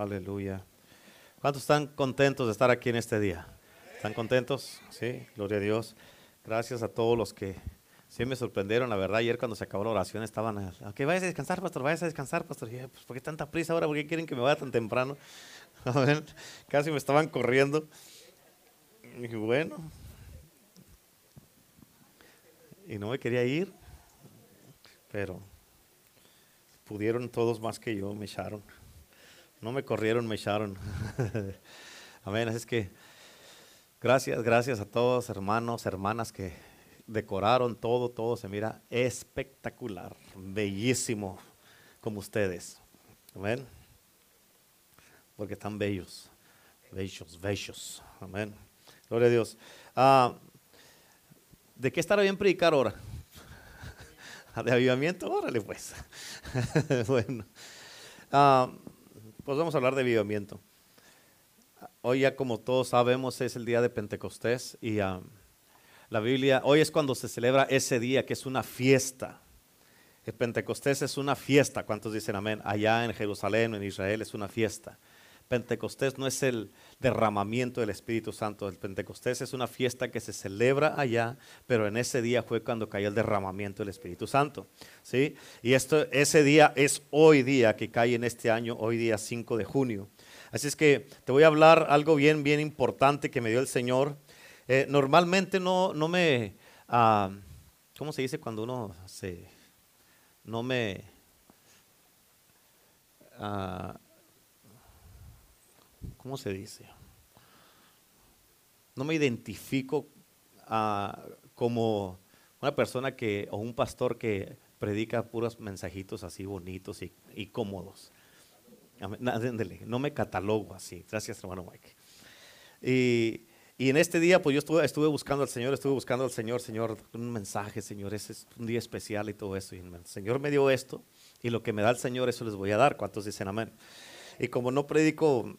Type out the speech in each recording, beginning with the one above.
Aleluya. ¿Cuántos están contentos de estar aquí en este día? ¿Están contentos? Sí, gloria a Dios. Gracias a todos los que sí me sorprendieron, la verdad. Ayer cuando se acabó la oración estaban, ok, vayas a descansar, pastor, vayas a descansar, pastor. Y pues, ¿por qué tanta prisa ahora? ¿Por qué quieren que me vaya tan temprano? Casi me estaban corriendo. Y bueno. Y no me quería ir, pero pudieron todos más que yo, me echaron. No me corrieron, me echaron. Amén. Es que gracias, gracias a todos, hermanos, hermanas que decoraron todo, todo se mira espectacular, bellísimo como ustedes. Amén. Porque están bellos, bellos, bellos. Amén. Gloria a Dios. Ah, ¿De qué estará bien predicar ahora? ¿De avivamiento? Órale pues. bueno. Ah, pues vamos a hablar de avivamiento. Hoy ya como todos sabemos es el día de Pentecostés y um, la Biblia, hoy es cuando se celebra ese día que es una fiesta. El Pentecostés es una fiesta, ¿cuántos dicen amén? Allá en Jerusalén, en Israel es una fiesta. Pentecostés no es el derramamiento del Espíritu Santo. El Pentecostés es una fiesta que se celebra allá, pero en ese día fue cuando cayó el derramamiento del Espíritu Santo. ¿sí? Y esto, ese día es hoy día que cae en este año, hoy día 5 de junio. Así es que te voy a hablar algo bien, bien importante que me dio el Señor. Eh, normalmente no, no me, ah, ¿cómo se dice cuando uno se, no me... Uh, ¿cómo se dice? No me identifico ah, como una persona que, o un pastor que predica puros mensajitos así bonitos y, cómodos. No me catalogo así. Gracias, hermano Mike. Y, en este día, pues yo estuve, buscando al Señor, estuve buscando al Señor, Señor, un mensaje, Señor, ese es un día especial y todo eso. Y el Señor me dio esto, y lo que me da el Señor, eso les voy a dar. ¿Cuántos dicen amén? Y como no predico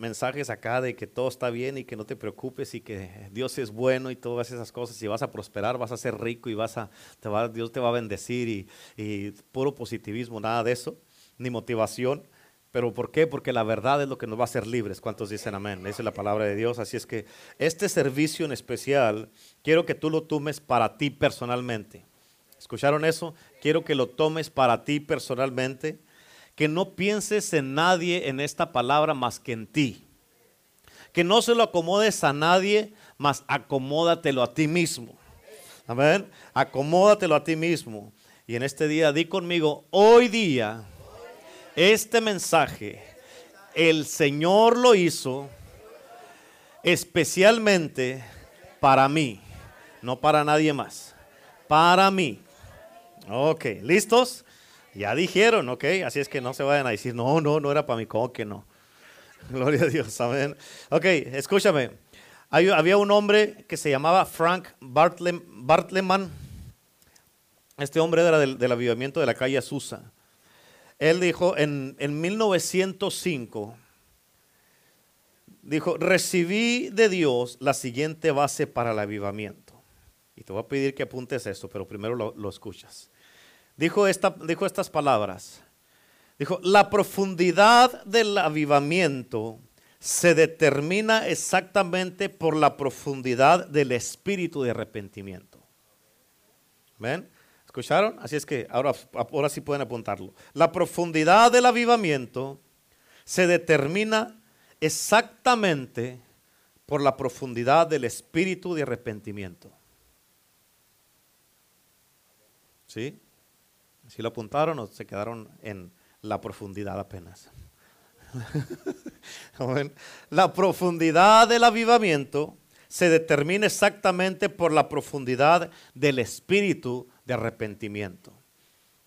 mensajes acá de que todo está bien y que no te preocupes y que Dios es bueno y todas esas cosas y vas a prosperar, vas a ser rico y vas a, te va, Dios te va a bendecir y, puro positivismo, nada de eso, ni motivación. ¿Pero por qué? Porque la verdad es lo que nos va a hacer libres. ¿Cuántos dicen amén? Esa es la palabra de Dios. Así es que este servicio en especial, quiero que tú lo tomes para ti personalmente. ¿Escucharon eso? Quiero que lo tomes para ti personalmente que no pienses en nadie en esta palabra más que en ti. Que no se lo acomodes a nadie, más acomódatelo a ti mismo. Amén. Acomódatelo a ti mismo. Y en este día di conmigo, hoy día, este mensaje, el Señor lo hizo especialmente para mí, no para nadie más, para mí. Ok, ¿listos? Ya dijeron, ok, así es que no se vayan a decir, no, no, no era para mí, ¿cómo que no? Gloria a Dios, amén. Ok, escúchame. había un hombre que se llamaba Frank Bartleman. Este hombre era del, avivamiento de la calle Azusa. Él dijo en, en 1905, dijo, recibí de Dios la siguiente base para el avivamiento. Y te voy a pedir que apuntes esto, pero primero lo escuchas dijo, esta, dijo estas palabras. Dijo, la profundidad del avivamiento se determina exactamente por la profundidad del espíritu de arrepentimiento. ¿Ven? ¿Escucharon? Así es que ahora, ahora sí pueden apuntarlo. La profundidad del avivamiento se determina exactamente por la profundidad del espíritu de arrepentimiento. ¿Sí? ¿Si lo apuntaron o se quedaron en la profundidad apenas? la profundidad del avivamiento se determina exactamente por la profundidad del espíritu de arrepentimiento.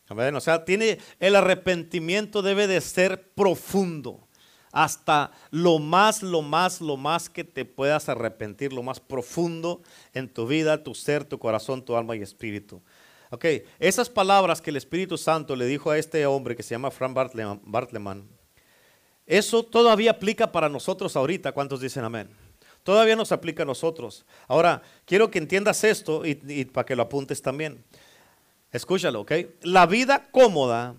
O sea, tiene, el arrepentimiento debe de ser profundo, hasta lo más, lo más, lo más que te puedas arrepentir, lo más profundo en tu vida, tu ser, tu corazón, tu alma y espíritu. Ok, esas palabras que el Espíritu Santo le dijo a este hombre que se llama Frank Bartleman, eso todavía aplica para nosotros ahorita. ¿Cuántos dicen amén? Todavía nos aplica a nosotros. Ahora, quiero que entiendas esto y, para que lo apuntes también. Escúchalo, ¿ok? La vida cómoda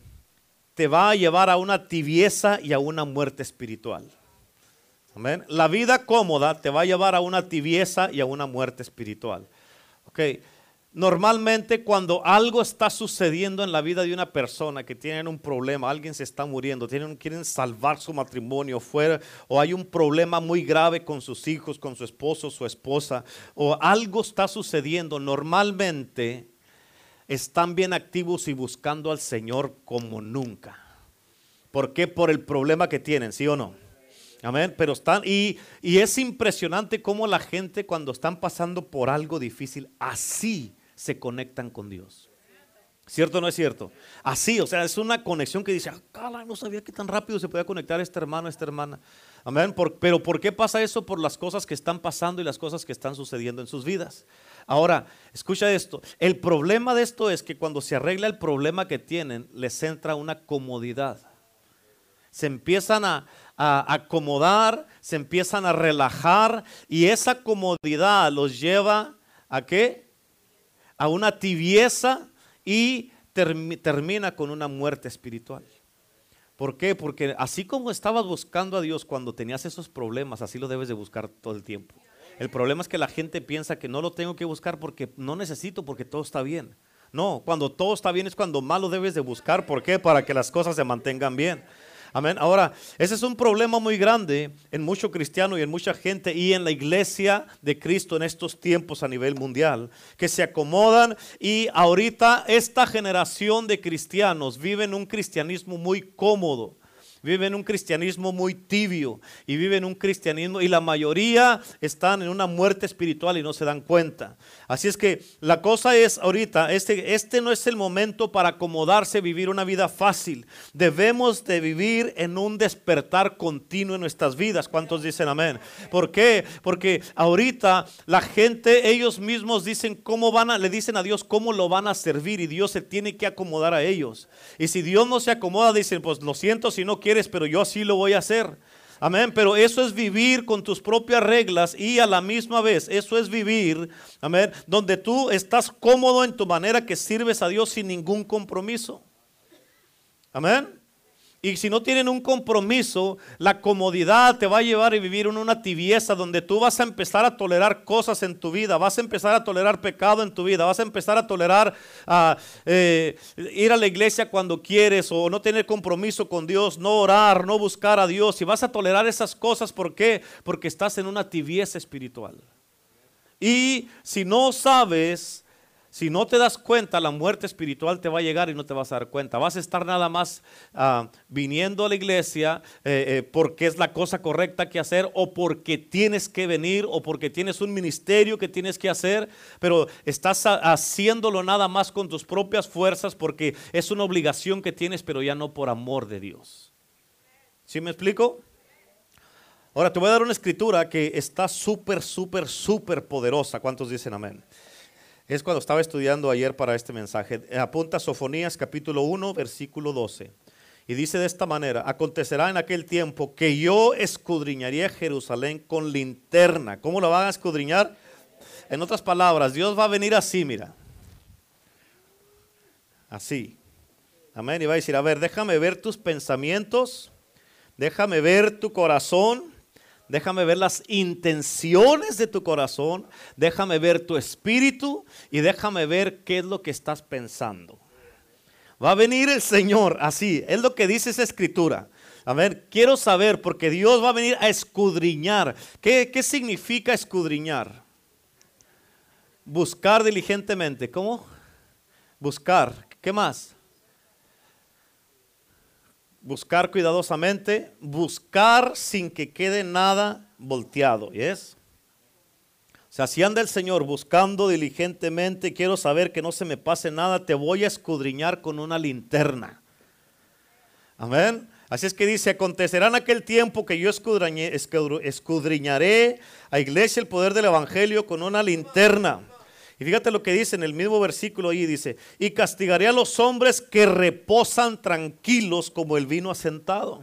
te va a llevar a una tibieza y a una muerte espiritual. Amén. La vida cómoda te va a llevar a una tibieza y a una muerte espiritual. Ok. Normalmente cuando algo está sucediendo en la vida de una persona que tiene un problema, alguien se está muriendo, tienen, quieren salvar su matrimonio o hay un problema muy grave con sus hijos, con su esposo, su esposa, o algo está sucediendo, normalmente están bien activos y buscando al Señor como nunca. ¿Por qué? Por el problema que tienen, ¿sí o no? Amén. Pero están, y, y es impresionante cómo la gente cuando están pasando por algo difícil, así se conectan con Dios. ¿Cierto o no es cierto? Así, o sea, es una conexión que dice, ah, no sabía que tan rápido se podía conectar este hermano, esta hermana. Amén. pero ¿por qué pasa eso? Por las cosas que están pasando y las cosas que están sucediendo en sus vidas. Ahora, escucha esto. El problema de esto es que cuando se arregla el problema que tienen, les entra una comodidad. Se empiezan a, a acomodar, se empiezan a relajar y esa comodidad los lleva a qué? A una tibieza y termina con una muerte espiritual. ¿Por qué? Porque así como estabas buscando a Dios cuando tenías esos problemas, así lo debes de buscar todo el tiempo. El problema es que la gente piensa que no lo tengo que buscar porque no necesito, porque todo está bien. No, cuando todo está bien es cuando más lo debes de buscar. ¿Por qué? Para que las cosas se mantengan bien. Amén. Ahora, ese es un problema muy grande en mucho cristiano y en mucha gente y en la iglesia de Cristo en estos tiempos a nivel mundial, que se acomodan y ahorita esta generación de cristianos viven un cristianismo muy cómodo viven un cristianismo muy tibio y viven un cristianismo y la mayoría están en una muerte espiritual y no se dan cuenta. Así es que la cosa es ahorita, este, este no es el momento para acomodarse, vivir una vida fácil. Debemos de vivir en un despertar continuo en nuestras vidas. ¿Cuántos dicen amén? ¿Por qué? Porque ahorita la gente, ellos mismos dicen cómo van a, le dicen a Dios cómo lo van a servir y Dios se tiene que acomodar a ellos. Y si Dios no se acomoda, dicen, pues lo siento si no quiero pero yo así lo voy a hacer. Amén, pero eso es vivir con tus propias reglas y a la misma vez, eso es vivir, amén, donde tú estás cómodo en tu manera que sirves a Dios sin ningún compromiso. Amén. Y si no tienen un compromiso, la comodidad te va a llevar a vivir en una tibieza donde tú vas a empezar a tolerar cosas en tu vida, vas a empezar a tolerar pecado en tu vida, vas a empezar a tolerar a, eh, ir a la iglesia cuando quieres o no tener compromiso con Dios, no orar, no buscar a Dios. Y vas a tolerar esas cosas, ¿por qué? Porque estás en una tibieza espiritual. Y si no sabes si no te das cuenta, la muerte espiritual te va a llegar y no te vas a dar cuenta. Vas a estar nada más ah, viniendo a la iglesia eh, eh, porque es la cosa correcta que hacer o porque tienes que venir o porque tienes un ministerio que tienes que hacer, pero estás haciéndolo nada más con tus propias fuerzas porque es una obligación que tienes, pero ya no por amor de Dios. ¿Sí me explico? Ahora te voy a dar una escritura que está súper, súper, súper poderosa. ¿Cuántos dicen amén? Es cuando estaba estudiando ayer para este mensaje. Apunta Sofonías capítulo 1, versículo 12. Y dice de esta manera, acontecerá en aquel tiempo que yo escudriñaría Jerusalén con linterna. ¿Cómo lo van a escudriñar? En otras palabras, Dios va a venir así, mira. Así. Amén. Y va a decir, a ver, déjame ver tus pensamientos, déjame ver tu corazón Déjame ver las intenciones de tu corazón. Déjame ver tu espíritu y déjame ver qué es lo que estás pensando. Va a venir el Señor así. Es lo que dice esa escritura. A ver, quiero saber porque Dios va a venir a escudriñar. ¿Qué, qué significa escudriñar? Buscar diligentemente. ¿Cómo? Buscar. ¿Qué más? Buscar cuidadosamente, buscar sin que quede nada volteado. ¿yes? O sea, si anda el Señor buscando diligentemente, quiero saber que no se me pase nada, te voy a escudriñar con una linterna. Amén. Así es que dice, acontecerá en aquel tiempo que yo escudriñaré a iglesia el poder del Evangelio con una linterna y fíjate lo que dice en el mismo versículo ahí, dice, y castigaré a los hombres que reposan tranquilos como el vino asentado.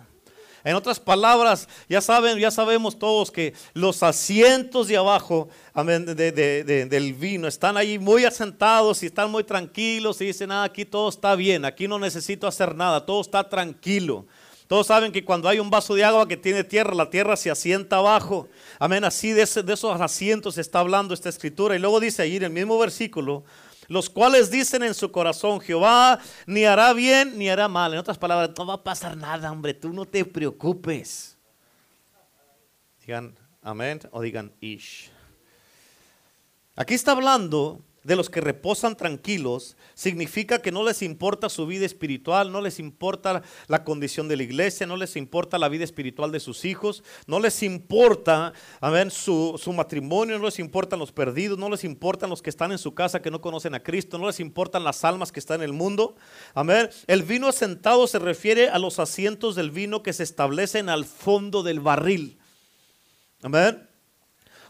En otras palabras, ya saben, ya sabemos todos que los asientos de abajo del vino están ahí muy asentados y están muy tranquilos y dicen, ah, aquí todo está bien, aquí no necesito hacer nada, todo está tranquilo. Todos saben que cuando hay un vaso de agua que tiene tierra, la tierra se asienta abajo. Amén, así de, esos asientos está hablando esta escritura. Y luego dice ahí en el mismo versículo, los cuales dicen en su corazón, Jehová ni hará bien ni hará mal. En otras palabras, no va a pasar nada, hombre, tú no te preocupes. Digan amén o digan ish. Aquí está hablando de los que reposan tranquilos, significa que no les importa su vida espiritual, no les importa la condición de la iglesia, no les importa la vida espiritual de sus hijos, no les importa su, su matrimonio, no les importan los perdidos, no les importan los que están en su casa que no conocen a Cristo, no les importan las almas que están en el mundo. Amén. El vino asentado se refiere a los asientos del vino que se establecen al fondo del barril. Amén.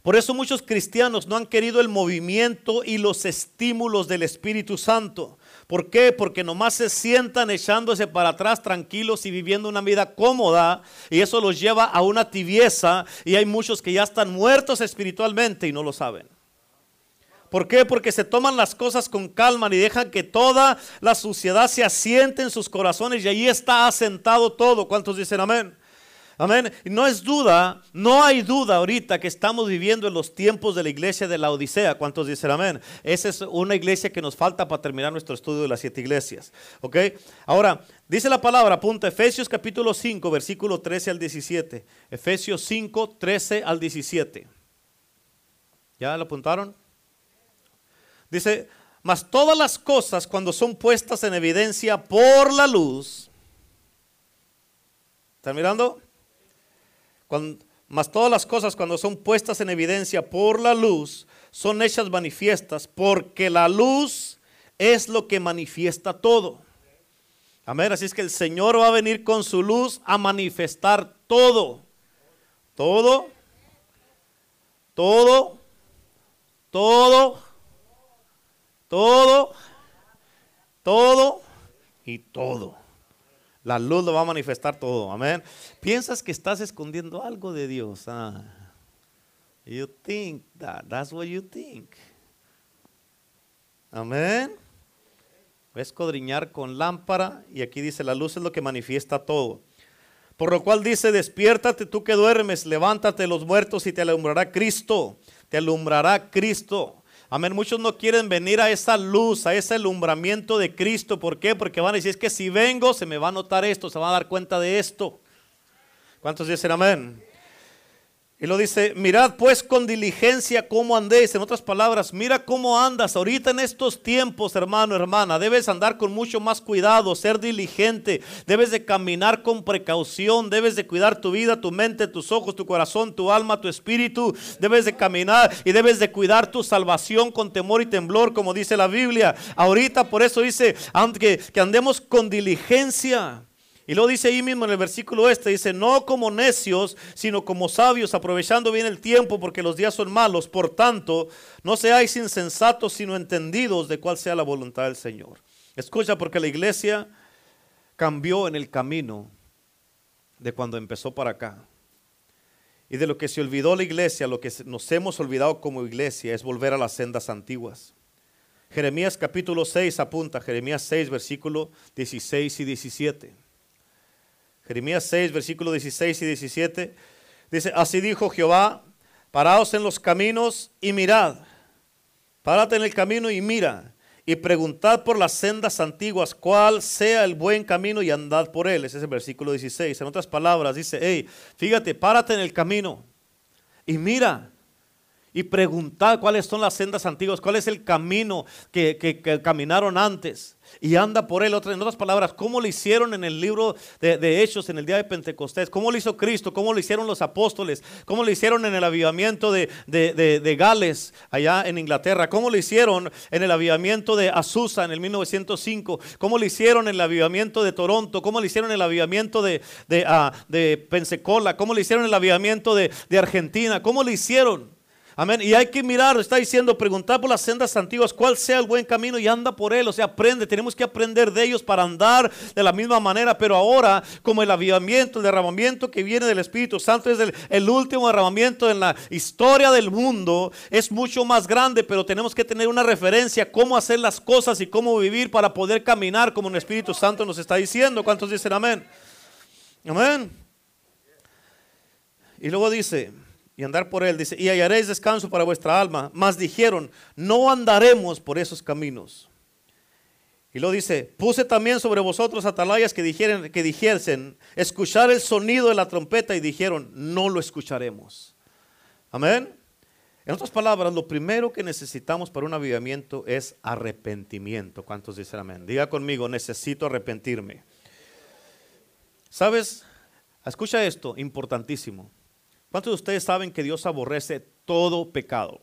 Por eso muchos cristianos no han querido el movimiento y los estímulos del Espíritu Santo. ¿Por qué? Porque nomás se sientan echándose para atrás tranquilos y viviendo una vida cómoda y eso los lleva a una tibieza y hay muchos que ya están muertos espiritualmente y no lo saben. ¿Por qué? Porque se toman las cosas con calma y dejan que toda la suciedad se asiente en sus corazones y ahí está asentado todo. ¿Cuántos dicen amén? Amén. No es duda, no hay duda ahorita que estamos viviendo en los tiempos de la iglesia de la Odisea. ¿Cuántos dicen amén? Esa es una iglesia que nos falta para terminar nuestro estudio de las siete iglesias. ¿Ok? Ahora, dice la palabra, apunta Efesios capítulo 5, versículo 13 al 17. Efesios 5, 13 al 17. ¿Ya lo apuntaron? Dice, mas todas las cosas cuando son puestas en evidencia por la luz, ¿están mirando? Mas todas las cosas cuando son puestas en evidencia por la luz, son hechas manifiestas, porque la luz es lo que manifiesta todo. Amén. Así es que el Señor va a venir con su luz a manifestar todo. Todo. Todo. Todo. Todo. Todo. Y todo. La luz lo va a manifestar todo. Amén. Piensas que estás escondiendo algo de Dios. Ah. You think that. That's what you think. Amén. Ves escudriñar con lámpara y aquí dice la luz es lo que manifiesta todo. Por lo cual dice, despiértate tú que duermes, levántate los muertos y te alumbrará Cristo. Te alumbrará Cristo. Amén. Muchos no quieren venir a esa luz, a ese alumbramiento de Cristo. ¿Por qué? Porque van a decir, es que si vengo se me va a notar esto, se va a dar cuenta de esto. ¿Cuántos dicen amén? Y lo dice, mirad pues con diligencia cómo andéis. En otras palabras, mira cómo andas. Ahorita en estos tiempos, hermano, hermana, debes andar con mucho más cuidado, ser diligente. Debes de caminar con precaución. Debes de cuidar tu vida, tu mente, tus ojos, tu corazón, tu alma, tu espíritu. Debes de caminar y debes de cuidar tu salvación con temor y temblor, como dice la Biblia. Ahorita por eso dice que, andemos con diligencia. Y lo dice ahí mismo en el versículo este, dice, no como necios, sino como sabios, aprovechando bien el tiempo porque los días son malos. Por tanto, no seáis insensatos, sino entendidos de cuál sea la voluntad del Señor. Escucha, porque la iglesia cambió en el camino de cuando empezó para acá. Y de lo que se olvidó la iglesia, lo que nos hemos olvidado como iglesia es volver a las sendas antiguas. Jeremías capítulo 6 apunta, Jeremías 6 versículo 16 y 17. Jeremías 6, versículos 16 y 17. Dice, así dijo Jehová, paraos en los caminos y mirad. Párate en el camino y mira. Y preguntad por las sendas antiguas cuál sea el buen camino y andad por él. Ese es el versículo 16. En otras palabras, dice, hey, fíjate, párate en el camino y mira y preguntad cuáles son las sendas antiguas, cuál es el camino que, que, caminaron antes y anda por él. En otras palabras, ¿cómo lo hicieron en el libro de, Hechos en el día de Pentecostés? ¿Cómo lo hizo Cristo? ¿Cómo lo hicieron los apóstoles? ¿Cómo lo hicieron en el avivamiento de, de, Gales allá en Inglaterra? ¿Cómo lo hicieron en el avivamiento de Azusa en el 1905? ¿Cómo lo hicieron en el avivamiento de Toronto? ¿Cómo lo hicieron en el avivamiento de, de, uh, de Pensacola? ¿Cómo lo hicieron en el avivamiento de Argentina? ¿Cómo lo hicieron? Amén. Y hay que mirar, está diciendo, preguntar por las sendas antiguas cuál sea el buen camino y anda por él. O sea, aprende, tenemos que aprender de ellos para andar de la misma manera. Pero ahora, como el avivamiento, el derramamiento que viene del Espíritu Santo es el, el último derramamiento en la historia del mundo, es mucho más grande, pero tenemos que tener una referencia cómo hacer las cosas y cómo vivir para poder caminar como el Espíritu Santo nos está diciendo. ¿Cuántos dicen amén? Amén. Y luego dice, y andar por él, dice, y hallaréis descanso para vuestra alma. Mas dijeron, no andaremos por esos caminos. Y lo dice, puse también sobre vosotros atalayas que, dijeren, que dijesen, escuchar el sonido de la trompeta y dijeron, no lo escucharemos. Amén. En otras palabras, lo primero que necesitamos para un avivamiento es arrepentimiento. ¿Cuántos dicen amén? Diga conmigo, necesito arrepentirme. ¿Sabes? Escucha esto, importantísimo. ¿Cuántos de ustedes saben que Dios aborrece todo pecado?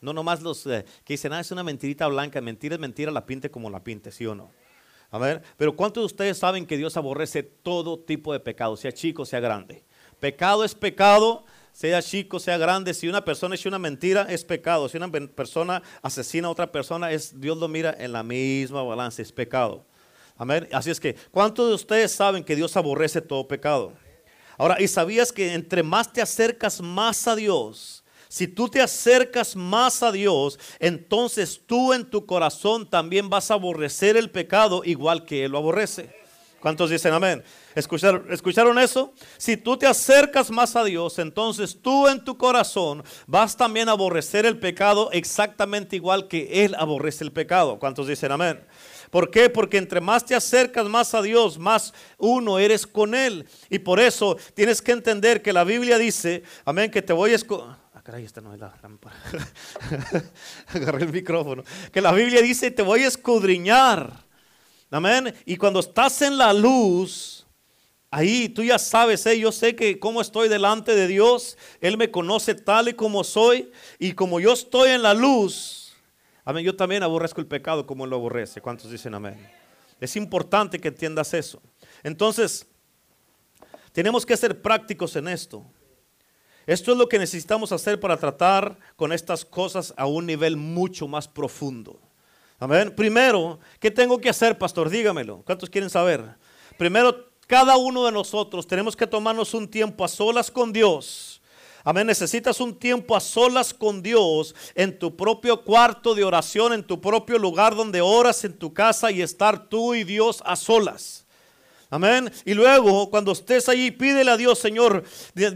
No nomás los eh, que dicen, ah, es una mentirita blanca, mentira es mentira, la pinte como la pinte, ¿sí o no? A ver, pero ¿cuántos de ustedes saben que Dios aborrece todo tipo de pecado, sea chico, sea grande? Pecado es pecado, sea chico, sea grande. Si una persona echa una mentira, es pecado. Si una persona asesina a otra persona, es, Dios lo mira en la misma balanza, es pecado. Así es que, ¿cuántos de ustedes saben que Dios aborrece todo pecado? Ahora, ¿y sabías que entre más te acercas más a Dios, si tú te acercas más a Dios, entonces tú en tu corazón también vas a aborrecer el pecado igual que Él lo aborrece? ¿Cuántos dicen amén? ¿Escucharon, ¿Escucharon eso? Si tú te acercas más a Dios, entonces tú en tu corazón vas también a aborrecer el pecado exactamente igual que Él aborrece el pecado. ¿Cuántos dicen amén? ¿Por qué? Porque entre más te acercas más a Dios, más uno eres con Él. Y por eso tienes que entender que la Biblia dice, amén, que te voy a... Ah, caray, esta no es la lámpara. Agarré el micrófono. Que la Biblia dice, te voy a escudriñar. Amén. Y cuando estás en la luz, ahí tú ya sabes, ¿eh? yo sé que como estoy delante de Dios, Él me conoce tal y como soy. Y como yo estoy en la luz, Amén. Yo también aborrezco el pecado como él lo aborrece. ¿Cuántos dicen amén? Es importante que entiendas eso. Entonces, tenemos que ser prácticos en esto. Esto es lo que necesitamos hacer para tratar con estas cosas a un nivel mucho más profundo. Amén. Primero, ¿qué tengo que hacer, pastor? Dígamelo. ¿Cuántos quieren saber? Primero, cada uno de nosotros tenemos que tomarnos un tiempo a solas con Dios Amén. Necesitas un tiempo a solas con Dios en tu propio cuarto de oración, en tu propio lugar donde oras en tu casa y estar tú y Dios a solas. Amén. Y luego, cuando estés allí, pídele a Dios, Señor,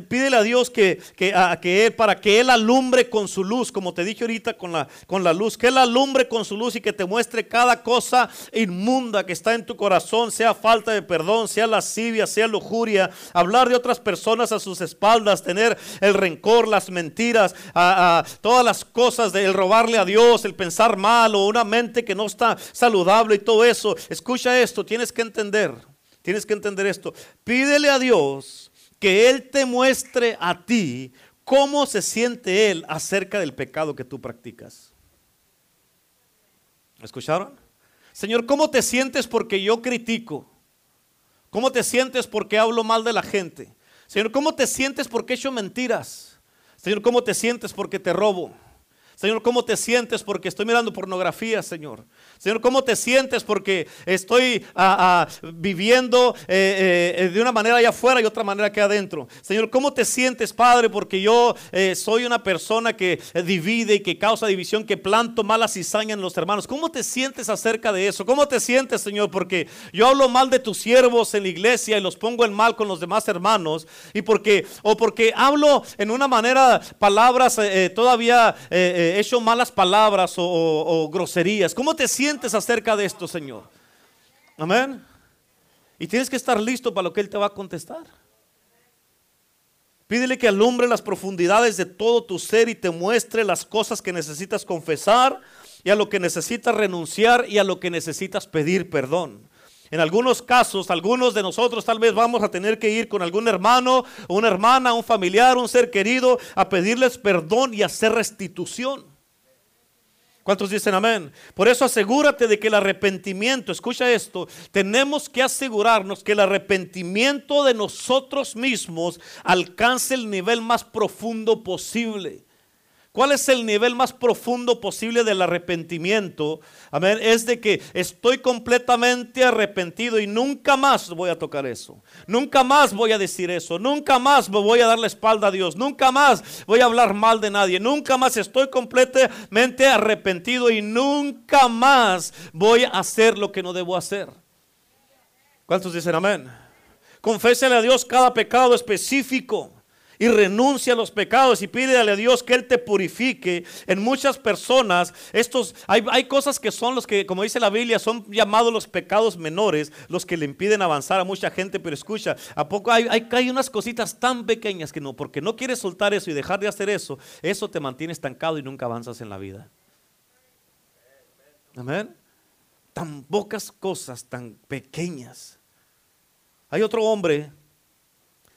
pídele a Dios que, que, a, que para que Él alumbre con su luz, como te dije ahorita con la, con la luz, que Él alumbre con su luz y que te muestre cada cosa inmunda que está en tu corazón, sea falta de perdón, sea lascivia, sea lujuria, hablar de otras personas a sus espaldas, tener el rencor, las mentiras, a, todas las cosas del robarle a Dios, el pensar mal o una mente que no está saludable y todo eso. Escucha esto, tienes que entender Tienes que entender esto. Pídele a Dios que Él te muestre a ti cómo se siente Él acerca del pecado que tú practicas. ¿Escucharon? Señor, ¿cómo te sientes porque yo critico? ¿Cómo te sientes porque hablo mal de la gente? Señor, ¿cómo te sientes porque he hecho mentiras? Señor, ¿cómo te sientes porque te robo? Señor, ¿cómo te sientes porque estoy mirando pornografía, Señor? Señor, ¿cómo te sientes porque estoy ah, ah, viviendo eh, eh, de una manera allá afuera y otra manera que adentro? Señor, ¿cómo te sientes, Padre, porque yo eh, soy una persona que divide y que causa división, que planto malas cizañas en los hermanos? ¿Cómo te sientes acerca de eso? ¿Cómo te sientes, Señor? Porque yo hablo mal de tus siervos en la iglesia y los pongo en mal con los demás hermanos y porque o porque hablo en una manera palabras todavía he hecho malas palabras o, groserías. ¿Cómo te sientes acerca de esto, Señor? Amén. Y tienes que estar listo para lo que Él te va a contestar. Pídele que alumbre las profundidades de todo tu ser y te muestre las cosas que necesitas confesar y a lo que necesitas renunciar y a lo que necesitas pedir perdón. En algunos casos, algunos de nosotros tal vez vamos a tener que ir con algún hermano, una hermana, un familiar, un ser querido, a pedirles perdón y hacer restitución. ¿Cuántos dicen amén? Por eso asegúrate de que el arrepentimiento, escucha esto, tenemos que asegurarnos que el arrepentimiento de nosotros mismos alcance el nivel más profundo posible. ¿Cuál es el nivel más profundo posible del arrepentimiento? Amén. Es de que estoy completamente arrepentido y nunca más voy a tocar eso. Nunca más voy a decir eso. Nunca más me voy a dar la espalda a Dios. Nunca más voy a hablar mal de nadie. Nunca más estoy completamente arrepentido y nunca más voy a hacer lo que no debo hacer. ¿Cuántos dicen amén? Confésele a Dios cada pecado específico y renuncia a los pecados y pídele a Dios que Él te purifique. En muchas personas, estos, hay, hay, cosas que son los que, como dice la Biblia, son llamados los pecados menores, los que le impiden avanzar a mucha gente. Pero escucha, ¿a poco hay, hay, hay unas cositas tan pequeñas que no? Porque no quieres soltar eso y dejar de hacer eso, eso te mantiene estancado y nunca avanzas en la vida. Amén. Tan pocas cosas, tan pequeñas. Hay otro hombre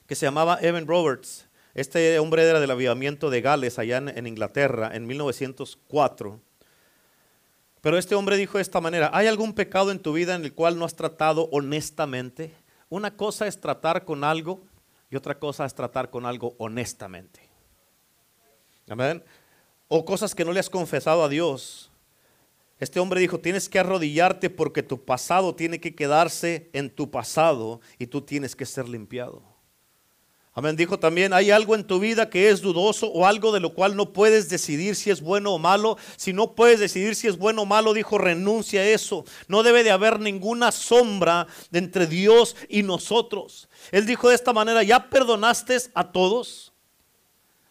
que se llamaba Evan Roberts. Este hombre era del avivamiento de Gales allá en, Inglaterra en 1904. Pero este hombre dijo de esta manera, ¿hay algún pecado en tu vida en el cual no has tratado honestamente? Una cosa es tratar con algo y otra cosa es tratar con algo honestamente. Amén. O cosas que no le has confesado a Dios. Este hombre dijo, tienes que arrodillarte porque tu pasado tiene que quedarse en tu pasado y tú tienes que ser limpiado. Amén. Dijo también, hay algo en tu vida que es dudoso o algo de lo cual no puedes decidir si es bueno o malo. Si no puedes decidir si es bueno o malo, dijo, renuncia a eso. No debe de haber ninguna sombra entre Dios y nosotros. Él dijo de esta manera, ¿ya perdonaste a todos?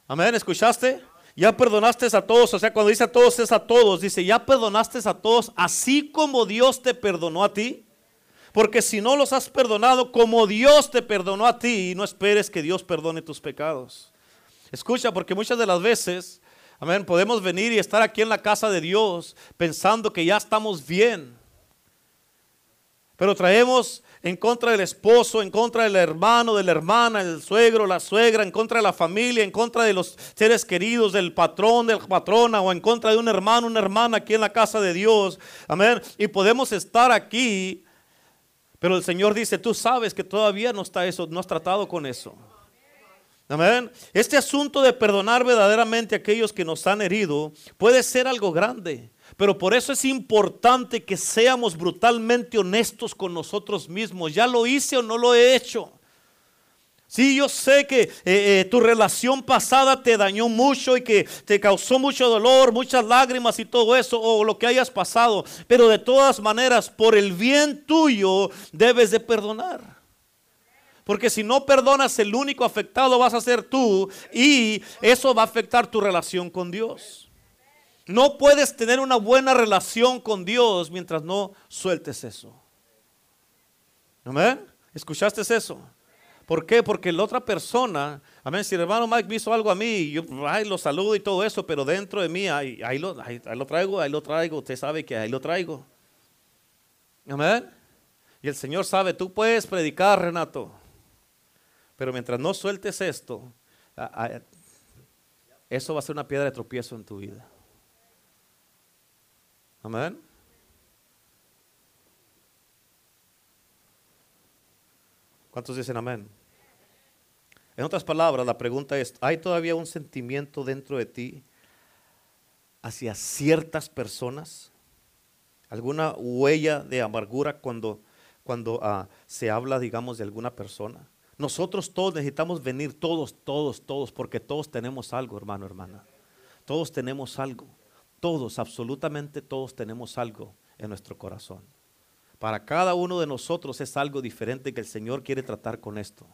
Amén, ¿escuchaste? Ya perdonaste a todos, o sea, cuando dice a todos es a todos, dice, ya perdonaste a todos, así como Dios te perdonó a ti. Porque si no los has perdonado como Dios te perdonó a ti, no esperes que Dios perdone tus pecados. Escucha, porque muchas de las veces, amén, podemos venir y estar aquí en la casa de Dios pensando que ya estamos bien. Pero traemos en contra del esposo, en contra del hermano, de la hermana, el suegro, la suegra, en contra de la familia, en contra de los seres queridos, del patrón, del patrona, o en contra de un hermano, una hermana aquí en la casa de Dios. Amén. Y podemos estar aquí pero el Señor dice, tú sabes que todavía no está eso, no has tratado con eso. Amén. Este asunto de perdonar verdaderamente a aquellos que nos han herido puede ser algo grande. Pero por eso es importante que seamos brutalmente honestos con nosotros mismos. ¿Ya lo hice o no lo he hecho? Sí, yo sé que eh, eh, tu relación pasada te dañó mucho y que te causó mucho dolor, muchas lágrimas y todo eso, o lo que hayas pasado. Pero de todas maneras, por el bien tuyo, debes de perdonar. Porque si no perdonas, el único afectado vas a ser tú y eso va a afectar tu relación con Dios. No puedes tener una buena relación con Dios mientras no sueltes eso. ¿Amén? ¿Escuchaste eso? ¿Por qué? Porque la otra persona, amén, si el hermano Mike hizo algo a mí, yo ay, lo saludo y todo eso, pero dentro de mí, ahí, ahí, lo, ahí, lo traigo, ahí lo traigo, usted sabe que ahí lo traigo. Amén. Y el Señor sabe, tú puedes predicar, Renato, pero mientras no sueltes esto, eso va a ser una piedra de tropiezo en tu vida. Amén. ¿Cuántos dicen amén? En otras palabras, la pregunta es, ¿hay todavía un sentimiento dentro de ti hacia ciertas personas? ¿Alguna huella de amargura cuando, cuando ah, se habla, digamos, de alguna persona? Nosotros todos necesitamos venir, todos, todos, todos, porque todos tenemos algo, hermano, hermana. Todos tenemos algo. Todos, absolutamente todos tenemos algo en nuestro corazón. Para cada uno de nosotros es algo diferente que el Señor quiere tratar con esto.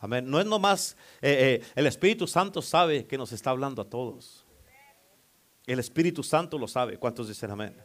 Amén. No es nomás, eh, eh, el Espíritu Santo sabe que nos está hablando a todos. El Espíritu Santo lo sabe. ¿Cuántos dicen amén?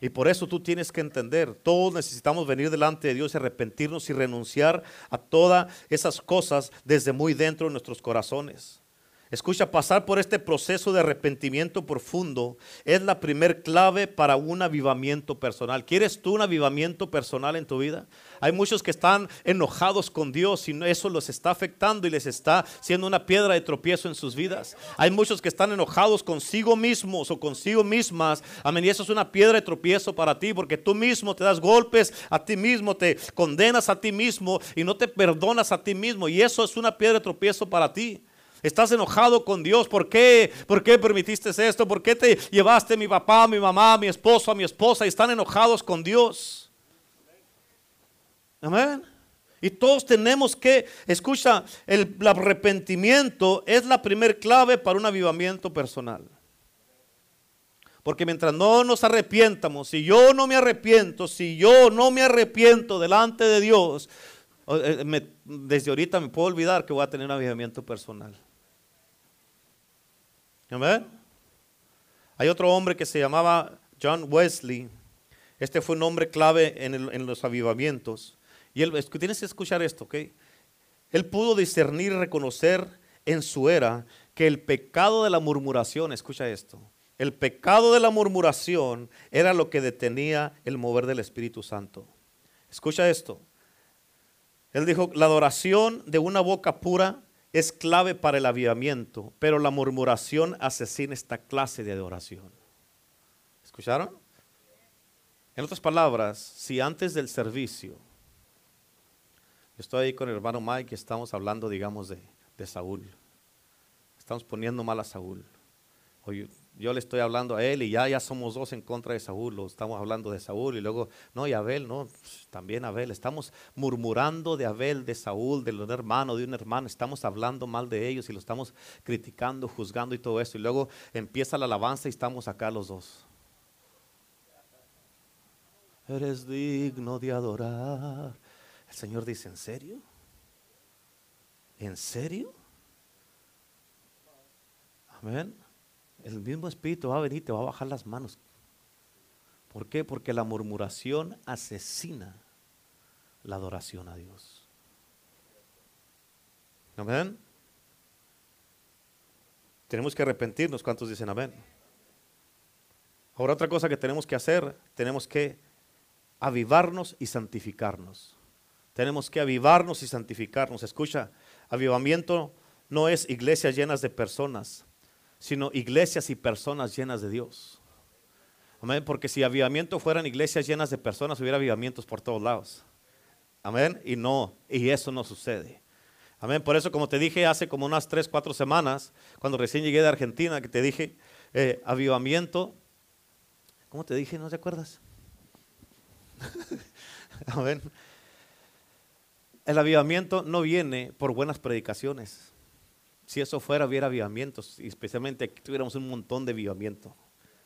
Y por eso tú tienes que entender, todos necesitamos venir delante de Dios y arrepentirnos y renunciar a todas esas cosas desde muy dentro de nuestros corazones. Escucha, pasar por este proceso de arrepentimiento profundo es la primer clave para un avivamiento personal. ¿Quieres tú un avivamiento personal en tu vida? Hay muchos que están enojados con Dios y eso los está afectando y les está siendo una piedra de tropiezo en sus vidas. Hay muchos que están enojados consigo mismos o consigo mismas. Amén. Y eso es una piedra de tropiezo para ti porque tú mismo te das golpes a ti mismo, te condenas a ti mismo y no te perdonas a ti mismo. Y eso es una piedra de tropiezo para ti. Estás enojado con Dios. ¿Por qué? ¿Por qué permitiste esto? ¿Por qué te llevaste a mi papá, a mi mamá, a mi esposo, a mi esposa y están enojados con Dios? Amén. Y todos tenemos que, escucha, el, arrepentimiento es la primer clave para un avivamiento personal. Porque mientras no nos arrepientamos, si yo no me arrepiento, si yo no me arrepiento delante de Dios, eh, desde ahorita me puedo olvidar que voy a tener un avivamiento personal. Hay otro hombre que se llamaba John Wesley. Este fue un hombre clave en, en los avivamientos. Y él, tienes que escuchar esto, ¿ok? Él pudo discernir y reconocer en su era que el pecado de la murmuración, escucha esto, el pecado de la murmuración era lo que detenía el mover del Espíritu Santo. Escucha esto. Él dijo, la adoración de una boca pura es clave para el avivamiento, pero la murmuración asesina esta clase de adoración. ¿Escucharon? En otras palabras, si antes del servicio Estoy ahí con el hermano Mike y estamos hablando, digamos, de, Saúl. Estamos poniendo mal a Saúl. Yo le estoy hablando a él y ya, ya somos dos en contra de Saúl. estamos hablando de Saúl y luego, no, y Abel, no, también Abel. Estamos murmurando de Abel, de Saúl, de un hermano, de un hermano. Estamos hablando mal de ellos y lo estamos criticando, juzgando y todo eso. Y luego empieza la alabanza y estamos acá los dos. Eres digno de adorar. El Señor dice, ¿en serio? ¿En serio? Amén. El mismo Espíritu va a venir y te va a bajar las manos. ¿Por qué? Porque la murmuración asesina la adoración a Dios. Amén. Tenemos que arrepentirnos. ¿Cuántos dicen amén? Ahora otra cosa que tenemos que hacer, tenemos que avivarnos y santificarnos. Tenemos que avivarnos y santificarnos. Escucha, avivamiento no es iglesias llenas de personas, sino iglesias y personas llenas de Dios. Amén. Porque si avivamiento fueran iglesias llenas de personas, hubiera avivamientos por todos lados. Amén. Y no, y eso no sucede. Amén. Por eso, como te dije hace como unas 3, 4 semanas, cuando recién llegué de Argentina, que te dije, eh, avivamiento. ¿Cómo te dije? ¿No te acuerdas? Amén. El avivamiento no viene por buenas predicaciones. Si eso fuera, hubiera avivamientos, y especialmente aquí tuviéramos un montón de avivamiento,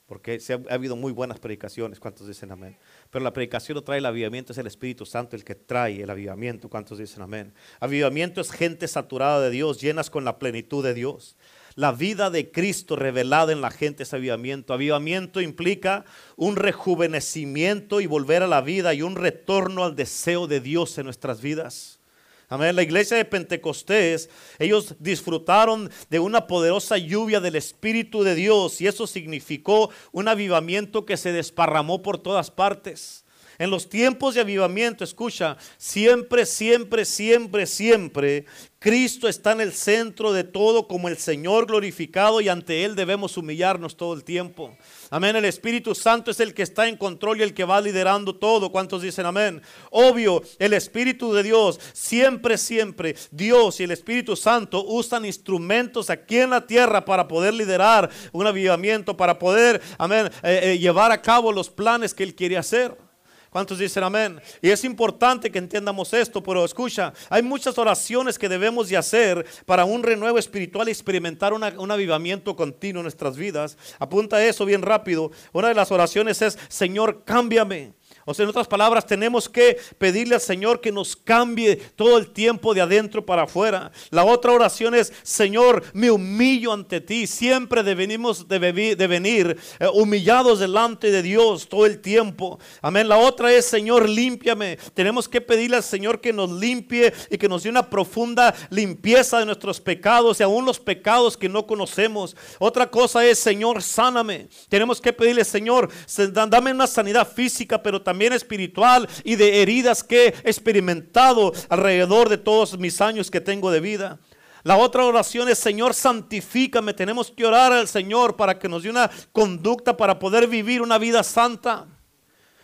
porque se ha, habido muy buenas predicaciones. ¿Cuántos dicen amén? Pero la predicación no trae el avivamiento, es el Espíritu Santo el que trae el avivamiento. ¿Cuántos dicen amén? Avivamiento es gente saturada de Dios, llenas con la plenitud de Dios. La vida de Cristo revelada en la gente es avivamiento. Avivamiento implica un rejuvenecimiento y volver a la vida y un retorno al deseo de Dios en nuestras vidas. La iglesia de Pentecostés, ellos disfrutaron de una poderosa lluvia del Espíritu de Dios y eso significó un avivamiento que se desparramó por todas partes. En los tiempos de avivamiento, escucha, siempre, siempre, siempre, siempre, Cristo está en el centro de todo como el Señor glorificado y ante Él debemos humillarnos todo el tiempo. Amén, el Espíritu Santo es el que está en control y el que va liderando todo. ¿Cuántos dicen amén? Obvio, el Espíritu de Dios, siempre, siempre, Dios y el Espíritu Santo usan instrumentos aquí en la tierra para poder liderar un avivamiento, para poder, amén, eh, eh, llevar a cabo los planes que Él quiere hacer. ¿Cuántos dicen amén? Y es importante que entiendamos esto, pero escucha, hay muchas oraciones que debemos de hacer para un renuevo espiritual y experimentar un avivamiento continuo en nuestras vidas. Apunta eso bien rápido. Una de las oraciones es, Señor, cámbiame. O sea, en otras palabras, tenemos que pedirle al Señor que nos cambie todo el tiempo de adentro para afuera. La otra oración es, Señor, me humillo ante ti. Siempre debemos de, venir eh, humillados delante de Dios todo el tiempo. Amén. La otra es, Señor, límpiame. Tenemos que pedirle al Señor que nos limpie y que nos dé una profunda limpieza de nuestros pecados y aún los pecados que no conocemos. Otra cosa es, Señor, sáname. Tenemos que pedirle, Señor, dame una sanidad física, pero también también espiritual y de heridas que he experimentado alrededor de todos mis años que tengo de vida. La otra oración es, Señor, santifícame. Tenemos que orar al Señor para que nos dé una conducta para poder vivir una vida santa.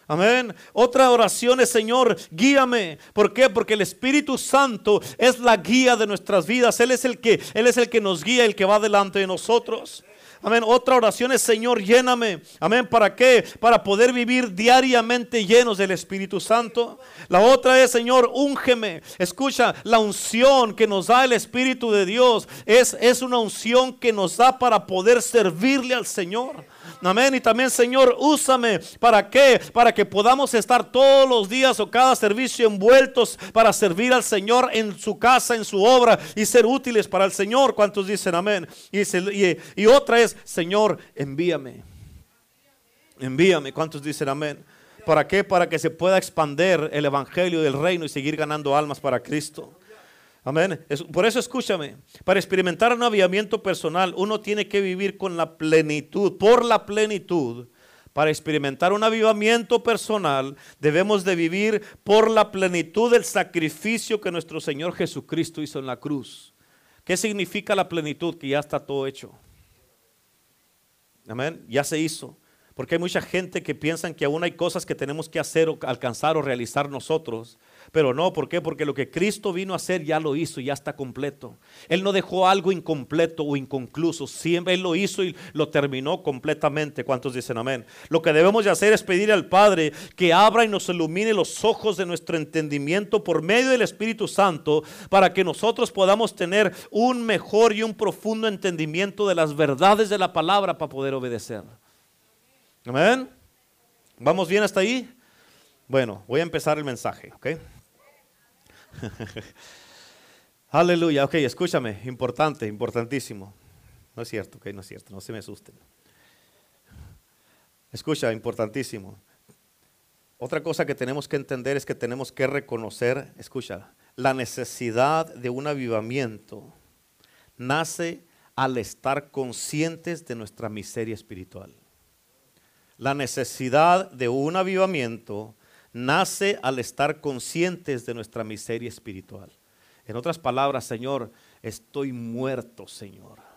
Amén. Otra oración es, Señor, guíame. ¿Por qué? Porque el Espíritu Santo es la guía de nuestras vidas. Él es el que, Él es el que nos guía, el que va delante de nosotros. Amén. Otra oración es, Señor, lléname. Amén. ¿Para qué? Para poder vivir diariamente llenos del Espíritu Santo. La otra es, Señor, úngeme. Escucha, la unción que nos da el Espíritu de Dios es, es una unción que nos da para poder servirle al Señor. Amén. Y también, Señor, úsame. ¿Para qué? Para que podamos estar todos los días o cada servicio envueltos para servir al Señor en su casa, en su obra y ser útiles para el Señor. ¿Cuántos dicen amén? Y, y otra es, Señor, envíame. Envíame. ¿Cuántos dicen amén? ¿Para qué? Para que se pueda expander el evangelio del reino y seguir ganando almas para Cristo. Amén. por eso escúchame, para experimentar un avivamiento personal, uno tiene que vivir con la plenitud, por la plenitud. Para experimentar un avivamiento personal, debemos de vivir por la plenitud del sacrificio que nuestro Señor Jesucristo hizo en la cruz. ¿Qué significa la plenitud? Que ya está todo hecho. Amén. Ya se hizo. Porque hay mucha gente que piensan que aún hay cosas que tenemos que hacer o alcanzar o realizar nosotros. Pero no, ¿por qué? Porque lo que Cristo vino a hacer ya lo hizo, ya está completo. Él no dejó algo incompleto o inconcluso, siempre Él lo hizo y lo terminó completamente. ¿Cuántos dicen amén? Lo que debemos de hacer es pedir al Padre que abra y nos ilumine los ojos de nuestro entendimiento por medio del Espíritu Santo para que nosotros podamos tener un mejor y un profundo entendimiento de las verdades de la palabra para poder obedecer. Amén. ¿Vamos bien hasta ahí? Bueno, voy a empezar el mensaje, ¿ok? Aleluya, ok, escúchame, importante, importantísimo. No es cierto, ok, no es cierto, no se me asusten. Escucha, importantísimo. Otra cosa que tenemos que entender es que tenemos que reconocer, escucha, la necesidad de un avivamiento nace al estar conscientes de nuestra miseria espiritual. La necesidad de un avivamiento nace al estar conscientes de nuestra miseria espiritual. En otras palabras, Señor, estoy muerto, Señor.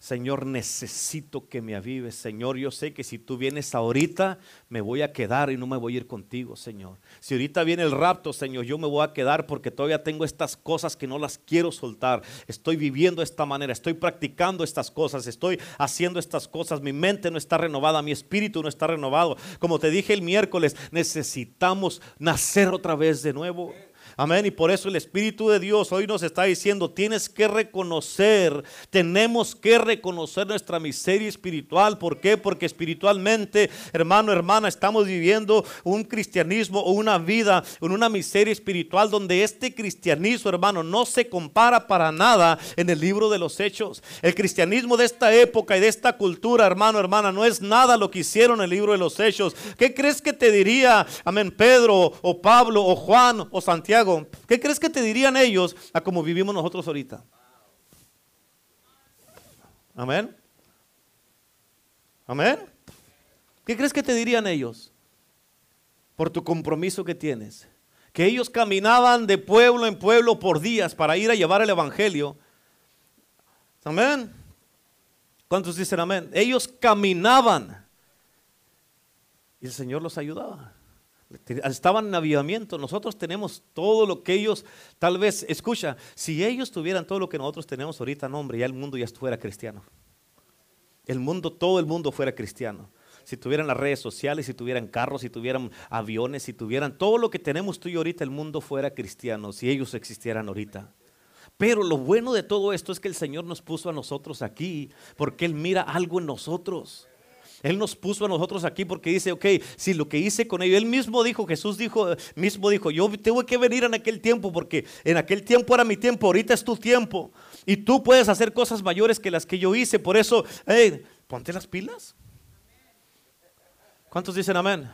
Señor, necesito que me avives. Señor, yo sé que si tú vienes ahorita, me voy a quedar y no me voy a ir contigo, Señor. Si ahorita viene el rapto, Señor, yo me voy a quedar porque todavía tengo estas cosas que no las quiero soltar. Estoy viviendo de esta manera, estoy practicando estas cosas, estoy haciendo estas cosas. Mi mente no está renovada, mi espíritu no está renovado. Como te dije el miércoles, necesitamos nacer otra vez de nuevo. Amén. Y por eso el Espíritu de Dios hoy nos está diciendo, tienes que reconocer, tenemos que reconocer nuestra miseria espiritual. ¿Por qué? Porque espiritualmente, hermano, hermana, estamos viviendo un cristianismo o una vida en una miseria espiritual donde este cristianismo, hermano, no se compara para nada en el libro de los hechos. El cristianismo de esta época y de esta cultura, hermano, hermana, no es nada lo que hicieron en el libro de los hechos. ¿Qué crees que te diría, amén, Pedro o Pablo o Juan o Santiago? ¿Qué crees que te dirían ellos a como vivimos nosotros ahorita? Amén. Amén. ¿Qué crees que te dirían ellos? Por tu compromiso que tienes. Que ellos caminaban de pueblo en pueblo por días para ir a llevar el Evangelio. Amén. ¿Cuántos dicen amén? Ellos caminaban. Y el Señor los ayudaba. Estaban en avivamiento. Nosotros tenemos todo lo que ellos, tal vez, escucha, si ellos tuvieran todo lo que nosotros tenemos ahorita, no, hombre, ya el mundo ya fuera cristiano. El mundo, todo el mundo fuera cristiano. Si tuvieran las redes sociales, si tuvieran carros, si tuvieran aviones, si tuvieran todo lo que tenemos tú y ahorita, el mundo fuera cristiano, si ellos existieran ahorita. Pero lo bueno de todo esto es que el Señor nos puso a nosotros aquí porque Él mira algo en nosotros. Él nos puso a nosotros aquí porque dice, ok, si lo que hice con ellos, él mismo dijo, Jesús dijo, mismo dijo, yo tengo que venir en aquel tiempo porque en aquel tiempo era mi tiempo, ahorita es tu tiempo. Y tú puedes hacer cosas mayores que las que yo hice. Por eso, hey, ponte las pilas. ¿Cuántos dicen amén?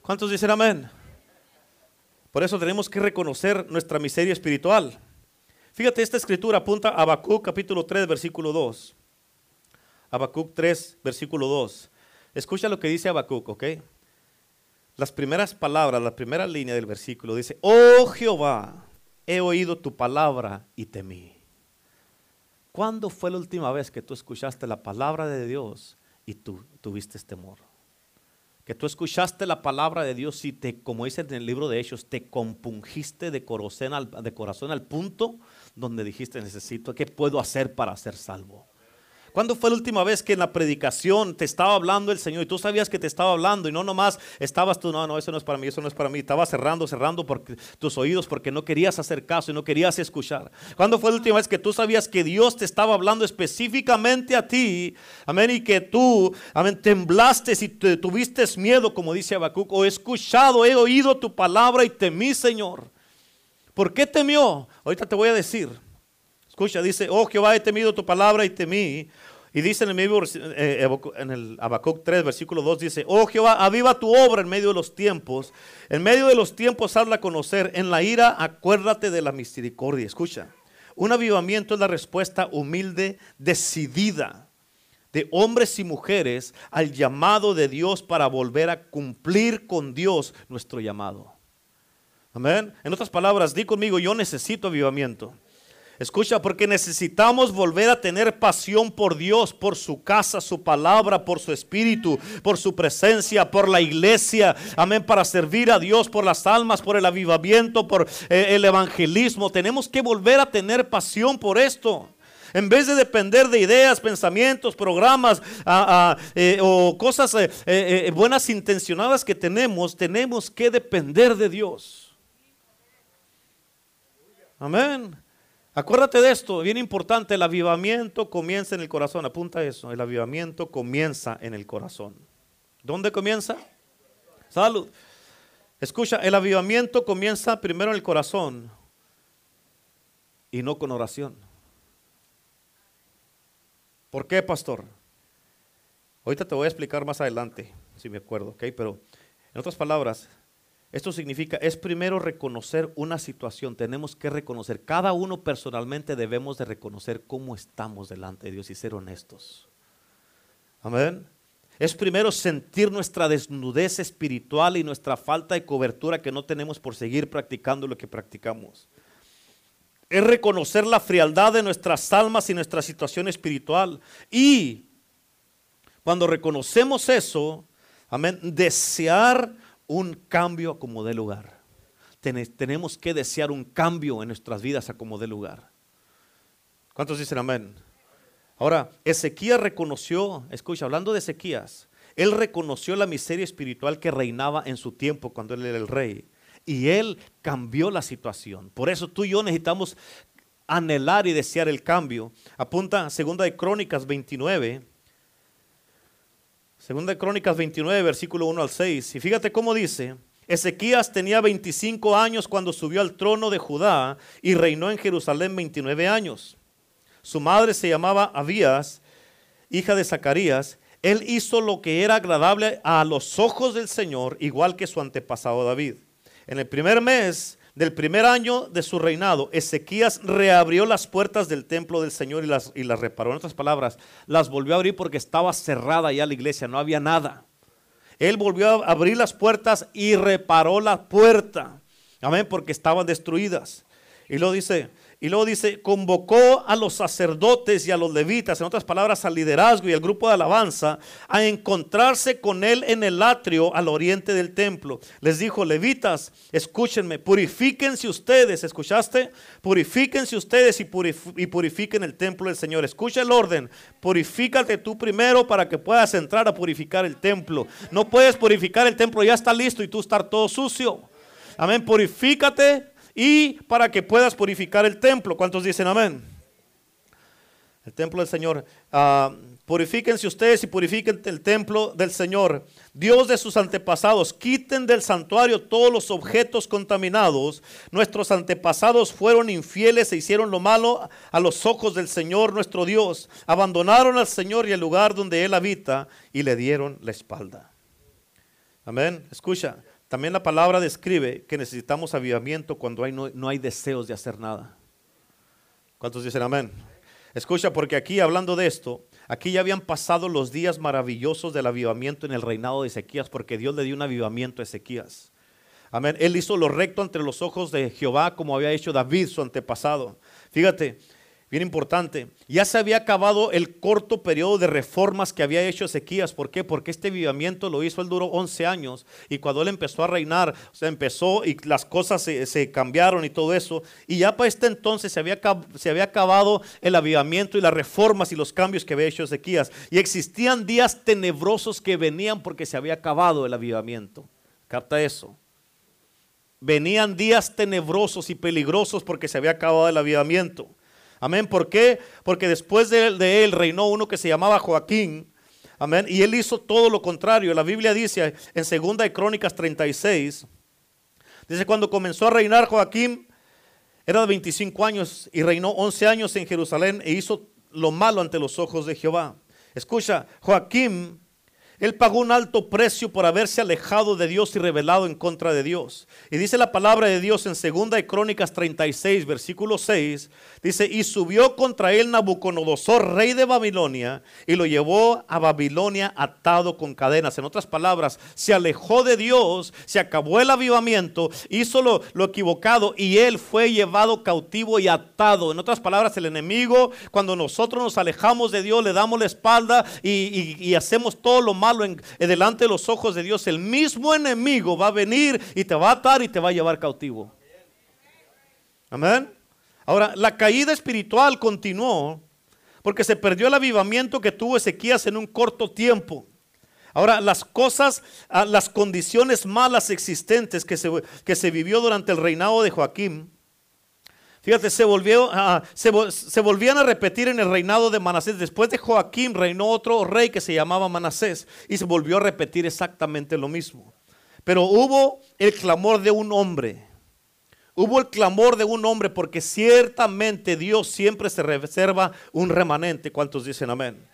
¿Cuántos dicen amén? Por eso tenemos que reconocer nuestra miseria espiritual. Fíjate, esta escritura apunta a Habacuc capítulo 3, versículo 2. Habacuc 3, versículo 2. Escucha lo que dice Habacuc, ¿ok? Las primeras palabras, la primera línea del versículo dice, oh Jehová, he oído tu palabra y temí. ¿Cuándo fue la última vez que tú escuchaste la palabra de Dios y tú tuviste temor? que tú escuchaste la palabra de Dios y te, como dice en el libro de Hechos, te compungiste de corazón al, de corazón al punto donde dijiste, necesito, ¿qué puedo hacer para ser salvo? ¿Cuándo fue la última vez que en la predicación te estaba hablando el Señor y tú sabías que te estaba hablando y no nomás estabas tú, no, no, eso no es para mí, eso no es para mí. Estabas cerrando, cerrando tus oídos porque no querías hacer caso y no querías escuchar. ¿Cuándo fue la última vez que tú sabías que Dios te estaba hablando específicamente a ti? Amén, y que tú, amén, temblaste y tuviste miedo, como dice Habacuc, o he escuchado, he oído tu palabra y temí, Señor. ¿Por qué temió? Ahorita te voy a decir. Escucha, dice, oh Jehová, he temido tu palabra y temí. Y dice en el, mismo, eh, en el Habacuc 3, versículo 2, dice, oh Jehová, aviva tu obra en medio de los tiempos. En medio de los tiempos habla a conocer. En la ira acuérdate de la misericordia. Escucha, un avivamiento es la respuesta humilde, decidida de hombres y mujeres al llamado de Dios para volver a cumplir con Dios nuestro llamado. Amén. En otras palabras, di conmigo, yo necesito avivamiento. Escucha, porque necesitamos volver a tener pasión por Dios, por su casa, su palabra, por su espíritu, por su presencia, por la iglesia. Amén, para servir a Dios, por las almas, por el avivamiento, por eh, el evangelismo. Tenemos que volver a tener pasión por esto. En vez de depender de ideas, pensamientos, programas eh, o cosas eh, buenas intencionadas que tenemos, tenemos que depender de Dios. Amén. Acuérdate de esto, bien importante, el avivamiento comienza en el corazón. Apunta eso, el avivamiento comienza en el corazón. ¿Dónde comienza? Salud. Escucha, el avivamiento comienza primero en el corazón y no con oración. ¿Por qué, pastor? Ahorita te voy a explicar más adelante, si me acuerdo, ¿ok? Pero en otras palabras, esto significa, es primero reconocer una situación. Tenemos que reconocer, cada uno personalmente debemos de reconocer cómo estamos delante de Dios y ser honestos. Amén. Es primero sentir nuestra desnudez espiritual y nuestra falta de cobertura que no tenemos por seguir practicando lo que practicamos. Es reconocer la frialdad de nuestras almas y nuestra situación espiritual. Y cuando reconocemos eso, amén, desear un cambio como de lugar. tenemos que desear un cambio en nuestras vidas a como de lugar. ¿Cuántos dicen amén? Ahora, Ezequías reconoció, escucha, hablando de Ezequías, él reconoció la miseria espiritual que reinaba en su tiempo cuando él era el rey. Y él cambió la situación. Por eso tú y yo necesitamos anhelar y desear el cambio. Apunta segunda de Crónicas 29, Segunda Crónicas 29, versículo 1 al 6. Y fíjate cómo dice, Ezequías tenía 25 años cuando subió al trono de Judá y reinó en Jerusalén 29 años. Su madre se llamaba Abías, hija de Zacarías. Él hizo lo que era agradable a los ojos del Señor, igual que su antepasado David. En el primer mes del primer año de su reinado, Ezequías reabrió las puertas del templo del Señor y las, y las reparó. En otras palabras, las volvió a abrir porque estaba cerrada ya la iglesia, no había nada. Él volvió a abrir las puertas y reparó la puerta. Amén, porque estaban destruidas. Y lo dice, y luego dice, convocó a los sacerdotes y a los levitas, en otras palabras, al liderazgo y al grupo de alabanza, a encontrarse con él en el atrio al oriente del templo. Les dijo, levitas, escúchenme, purifíquense ustedes, ¿escuchaste? Purifíquense ustedes y, purifiquen el templo del Señor. Escucha el orden, purifícate tú primero para que puedas entrar a purificar el templo. No puedes purificar el templo, ya está listo y tú estar todo sucio. Amén, purifícate y para que puedas purificar el templo. ¿Cuántos dicen amén? El templo del Señor. Uh, purifíquense ustedes y purifiquen el templo del Señor. Dios de sus antepasados, quiten del santuario todos los objetos contaminados. Nuestros antepasados fueron infieles e hicieron lo malo a los ojos del Señor nuestro Dios. Abandonaron al Señor y el lugar donde Él habita y le dieron la espalda. Amén. Escucha, también la palabra describe que necesitamos avivamiento cuando hay, no, hay deseos de hacer nada. ¿Cuántos dicen amén? Escucha, porque aquí hablando de esto, aquí ya habían pasado los días maravillosos del avivamiento en el reinado de Ezequías, porque Dios le dio un avivamiento a Ezequías. Amén. Él hizo lo recto entre los ojos de Jehová, como había hecho David, su antepasado. Fíjate, bien importante, ya se había acabado el corto periodo de reformas que había hecho Ezequías. ¿Por qué? Porque este avivamiento lo hizo, él duró 11 años y cuando él empezó a reinar, o sea, empezó y las cosas se, cambiaron y todo eso. Y ya para este entonces se había, se había acabado el avivamiento y las reformas y los cambios que había hecho Ezequías. Y existían días tenebrosos que venían porque se había acabado el avivamiento. Capta eso. Venían días tenebrosos y peligrosos porque se había acabado el avivamiento. Amén. ¿Por qué? Porque después de él, reinó uno que se llamaba Joaquín. Amén. Y él hizo todo lo contrario. La Biblia dice en 2 de Crónicas 36, dice cuando comenzó a reinar Joaquín, era de 25 años y reinó 11 años en Jerusalén e hizo lo malo ante los ojos de Jehová. Escucha, Joaquín él pagó un alto precio por haberse alejado de Dios y rebelado en contra de Dios. Y dice la palabra de Dios en 2 de Crónicas 36, versículo 6, dice, y subió contra él Nabucodonosor, rey de Babilonia, y lo llevó a Babilonia atado con cadenas. En otras palabras, se alejó de Dios, se acabó el avivamiento, hizo lo, equivocado y él fue llevado cautivo y atado. En otras palabras, el enemigo, cuando nosotros nos alejamos de Dios, le damos la espalda y, y hacemos todo lo malo en, delante de los ojos de Dios, el mismo enemigo va a venir y te va a atar y te va a llevar cautivo. Amén. Ahora, la caída espiritual continuó porque se perdió el avivamiento que tuvo Ezequías en un corto tiempo. Ahora, las cosas, ah, las condiciones malas existentes que se, que se vivió durante el reinado de Joaquín, Fíjate, se, volvió, se, volvían a repetir en el reinado de Manasés. Después de Joaquín reinó otro rey que se llamaba Manasés y se volvió a repetir exactamente lo mismo. Pero hubo el clamor de un hombre. Hubo el clamor de un hombre porque ciertamente Dios siempre se reserva un remanente. ¿Cuántos dicen amén?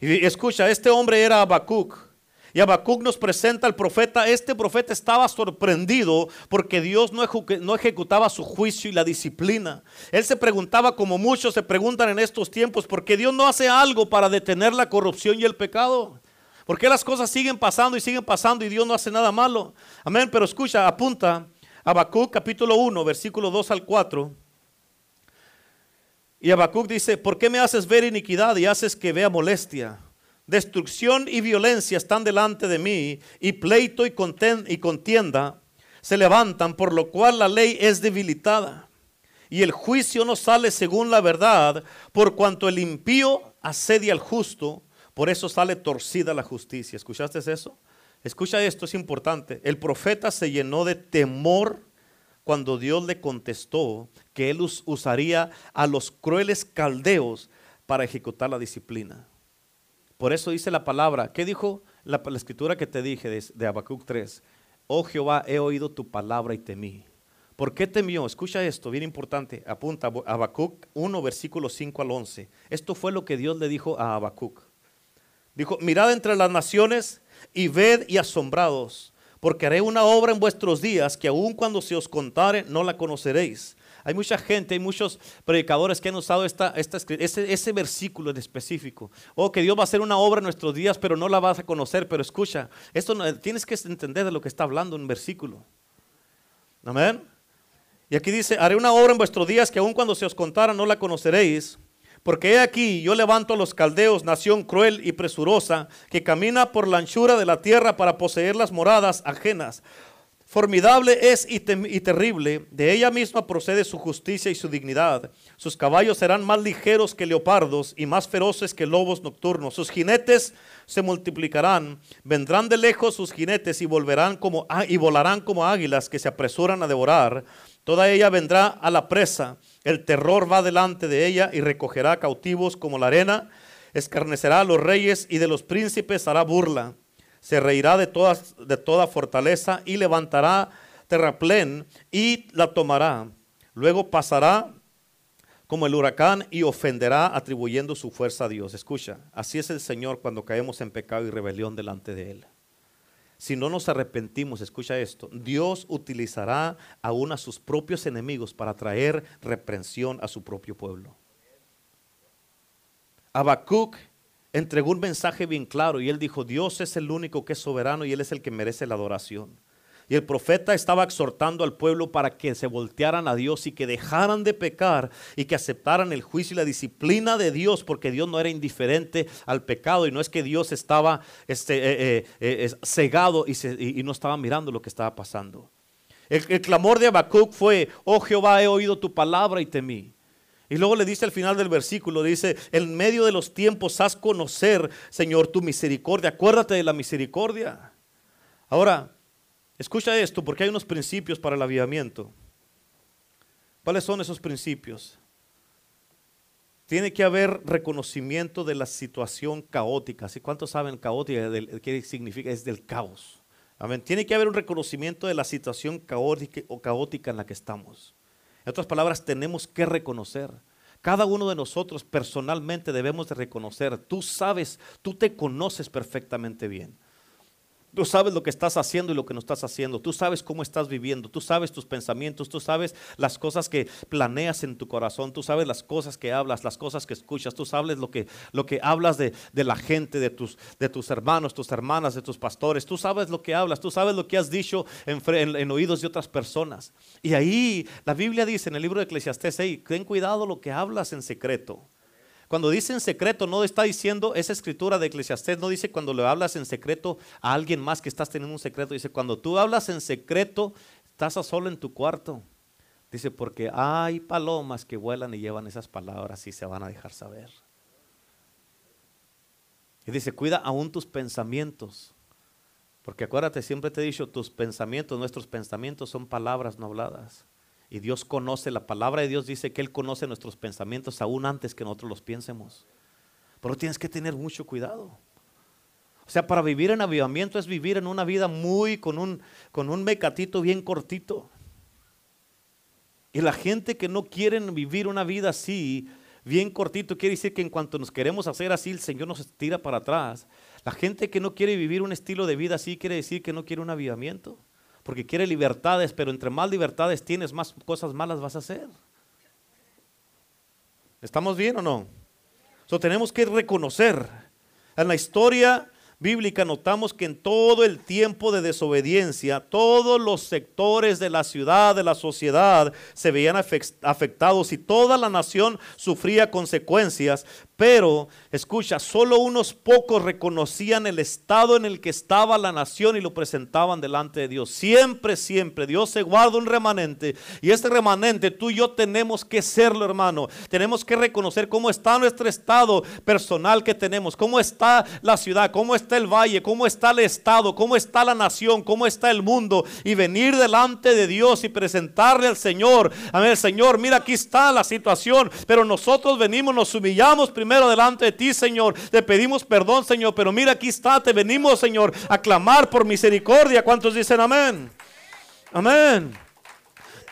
Y escucha, este hombre era Habacuc. Y Habacuc nos presenta al profeta. Este profeta estaba sorprendido porque Dios no, ejecutaba su juicio y la disciplina. Él se preguntaba, como muchos se preguntan en estos tiempos, ¿por qué Dios no hace algo para detener la corrupción y el pecado? ¿Por qué las cosas siguen pasando y siguen pasando y Dios no hace nada malo? Amén. Pero escucha, apunta Habacuc capítulo 1, versículo 2 al 4. Y Habacuc dice, ¿por qué me haces ver iniquidad y haces que vea molestia? Destrucción y violencia están delante de mí, y pleito y, contienda se levantan, por lo cual la ley es debilitada. Y el juicio no sale según la verdad, por cuanto el impío asedia al justo, por eso sale torcida la justicia. ¿Escuchaste eso? Escucha esto, es importante. El profeta se llenó de temor cuando Dios le contestó que él usaría a los crueles caldeos para ejecutar la disciplina. Por eso dice la palabra. ¿Qué dijo la, escritura que te dije de, de Habacuc 3? Oh Jehová, he oído tu palabra y temí. ¿Por qué temió? Escucha esto, bien importante. Apunta Habacuc 1, versículo 5 al 11. Esto fue lo que Dios le dijo a Habacuc. Dijo, mirad entre las naciones y ved y asombrados, porque haré una obra en vuestros días que aun cuando se os contare no la conoceréis. Hay mucha gente, hay muchos predicadores que han usado esta, ese, versículo en específico. Oh, que Dios va a hacer una obra en nuestros días, pero no la vas a conocer. Pero escucha, esto tienes que entender de lo que está hablando un versículo. Amén. Y aquí dice, haré una obra en vuestros días que aun cuando se os contara no la conoceréis. Porque he aquí, yo levanto a los caldeos, nación cruel y presurosa, que camina por la anchura de la tierra para poseer las moradas ajenas. Formidable es y, terrible, de ella misma procede su justicia y su dignidad. Sus caballos serán más ligeros que leopardos y más feroces que lobos nocturnos. Sus jinetes se multiplicarán, vendrán de lejos sus jinetes y volverán como y volarán como águilas que se apresuran a devorar. Toda ella vendrá a la presa. El terror va delante de ella y recogerá cautivos como la arena. Escarnecerá a los reyes y de los príncipes hará burla se reirá de, toda fortaleza y levantará terraplén y la tomará. Luego pasará como el huracán y ofenderá atribuyendo su fuerza a Dios. Escucha, así es el Señor cuando caemos en pecado y rebelión delante de Él. Si no nos arrepentimos, escucha esto, Dios utilizará aún a sus propios enemigos para traer reprensión a su propio pueblo. Habacuc entregó un mensaje bien claro y él dijo, Dios es el único que es soberano y Él es el que merece la adoración. Y el profeta estaba exhortando al pueblo para que se voltearan a Dios y que dejaran de pecar y que aceptaran el juicio y la disciplina de Dios, porque Dios no era indiferente al pecado y no es que Dios estaba este, eh, eh, eh, cegado y, no estaba mirando lo que estaba pasando. El, clamor de Habacuc fue, oh Jehová, he oído tu palabra y temí. Y luego le dice al final del versículo, dice, en medio de los tiempos haz conocer, Señor, tu misericordia. Acuérdate de la misericordia. Ahora, Escucha esto porque hay unos principios para el avivamiento. ¿Cuáles son esos principios? Tiene que haber reconocimiento de la situación caótica. ¿Sí? ¿Cuántos saben caótica? ¿Qué significa? Es del caos. Amén. Tiene que haber un reconocimiento de la situación caótica o caótica en la que estamos. En otras palabras, tenemos que reconocer. Cada uno de nosotros personalmente debemos de reconocer. Tú sabes, tú te conoces perfectamente bien. Tú sabes lo que estás haciendo y lo que no estás haciendo. Tú sabes cómo estás viviendo. Tú sabes tus pensamientos. Tú sabes las cosas que planeas en tu corazón. Tú sabes las cosas que hablas, las cosas que escuchas. Tú sabes lo que, lo que hablas de, la gente, de tus, de tus hermanos, tus hermanas, de tus pastores. Tú sabes lo que hablas. Tú sabes lo que has dicho en, en, oídos de otras personas. Y ahí la Biblia dice en el libro de Eclesiastés, ten cuidado lo que hablas en secreto. Cuando dice en secreto, no está diciendo, esa escritura de Eclesiastés no dice cuando le hablas en secreto a alguien más que estás teniendo un secreto. Dice, cuando tú hablas en secreto, estás a solo en tu cuarto. Dice, porque hay palomas que vuelan y llevan esas palabras y se van a dejar saber. Y dice, cuida aún tus pensamientos. Porque acuérdate, siempre te he dicho, tus pensamientos, nuestros pensamientos son palabras no habladas. Y Dios conoce, la palabra de Dios dice que Él conoce nuestros pensamientos aún antes que nosotros los piensemos. Pero tienes que tener mucho cuidado. O sea, para vivir en avivamiento es vivir en una vida muy con un, con un mecatito bien cortito. Y la gente que no quiere vivir una vida así, bien cortito, quiere decir que en cuanto nos queremos hacer así, el Señor nos tira para atrás. La gente que no quiere vivir un estilo de vida así, quiere decir que no quiere un avivamiento porque quiere libertades, pero entre más libertades tienes, más cosas malas vas a hacer. ¿Estamos bien o no? So, tenemos que reconocer en la historia bíblica notamos que en todo el tiempo de desobediencia, todos los sectores de la ciudad, de la sociedad, se veían afectados y toda la nación sufría consecuencias. Pero, escucha, solo unos pocos reconocían el estado en el que estaba la nación y lo presentaban delante de Dios. Siempre, siempre, Dios se guarda un remanente. Y este remanente, tú y yo tenemos que serlo, hermano. Tenemos que reconocer cómo está nuestro estado personal que tenemos, cómo está la ciudad, cómo está el valle, cómo está el estado, cómo está la nación, cómo está el mundo. Y venir delante de Dios y presentarle al Señor. Amén, Señor, mira, aquí está la situación. Pero nosotros venimos, nos humillamos primero delante de ti, Señor. Te pedimos perdón, Señor, pero mira, aquí está, te venimos, Señor, a clamar por misericordia. ¿Cuántos dicen amén? Amén.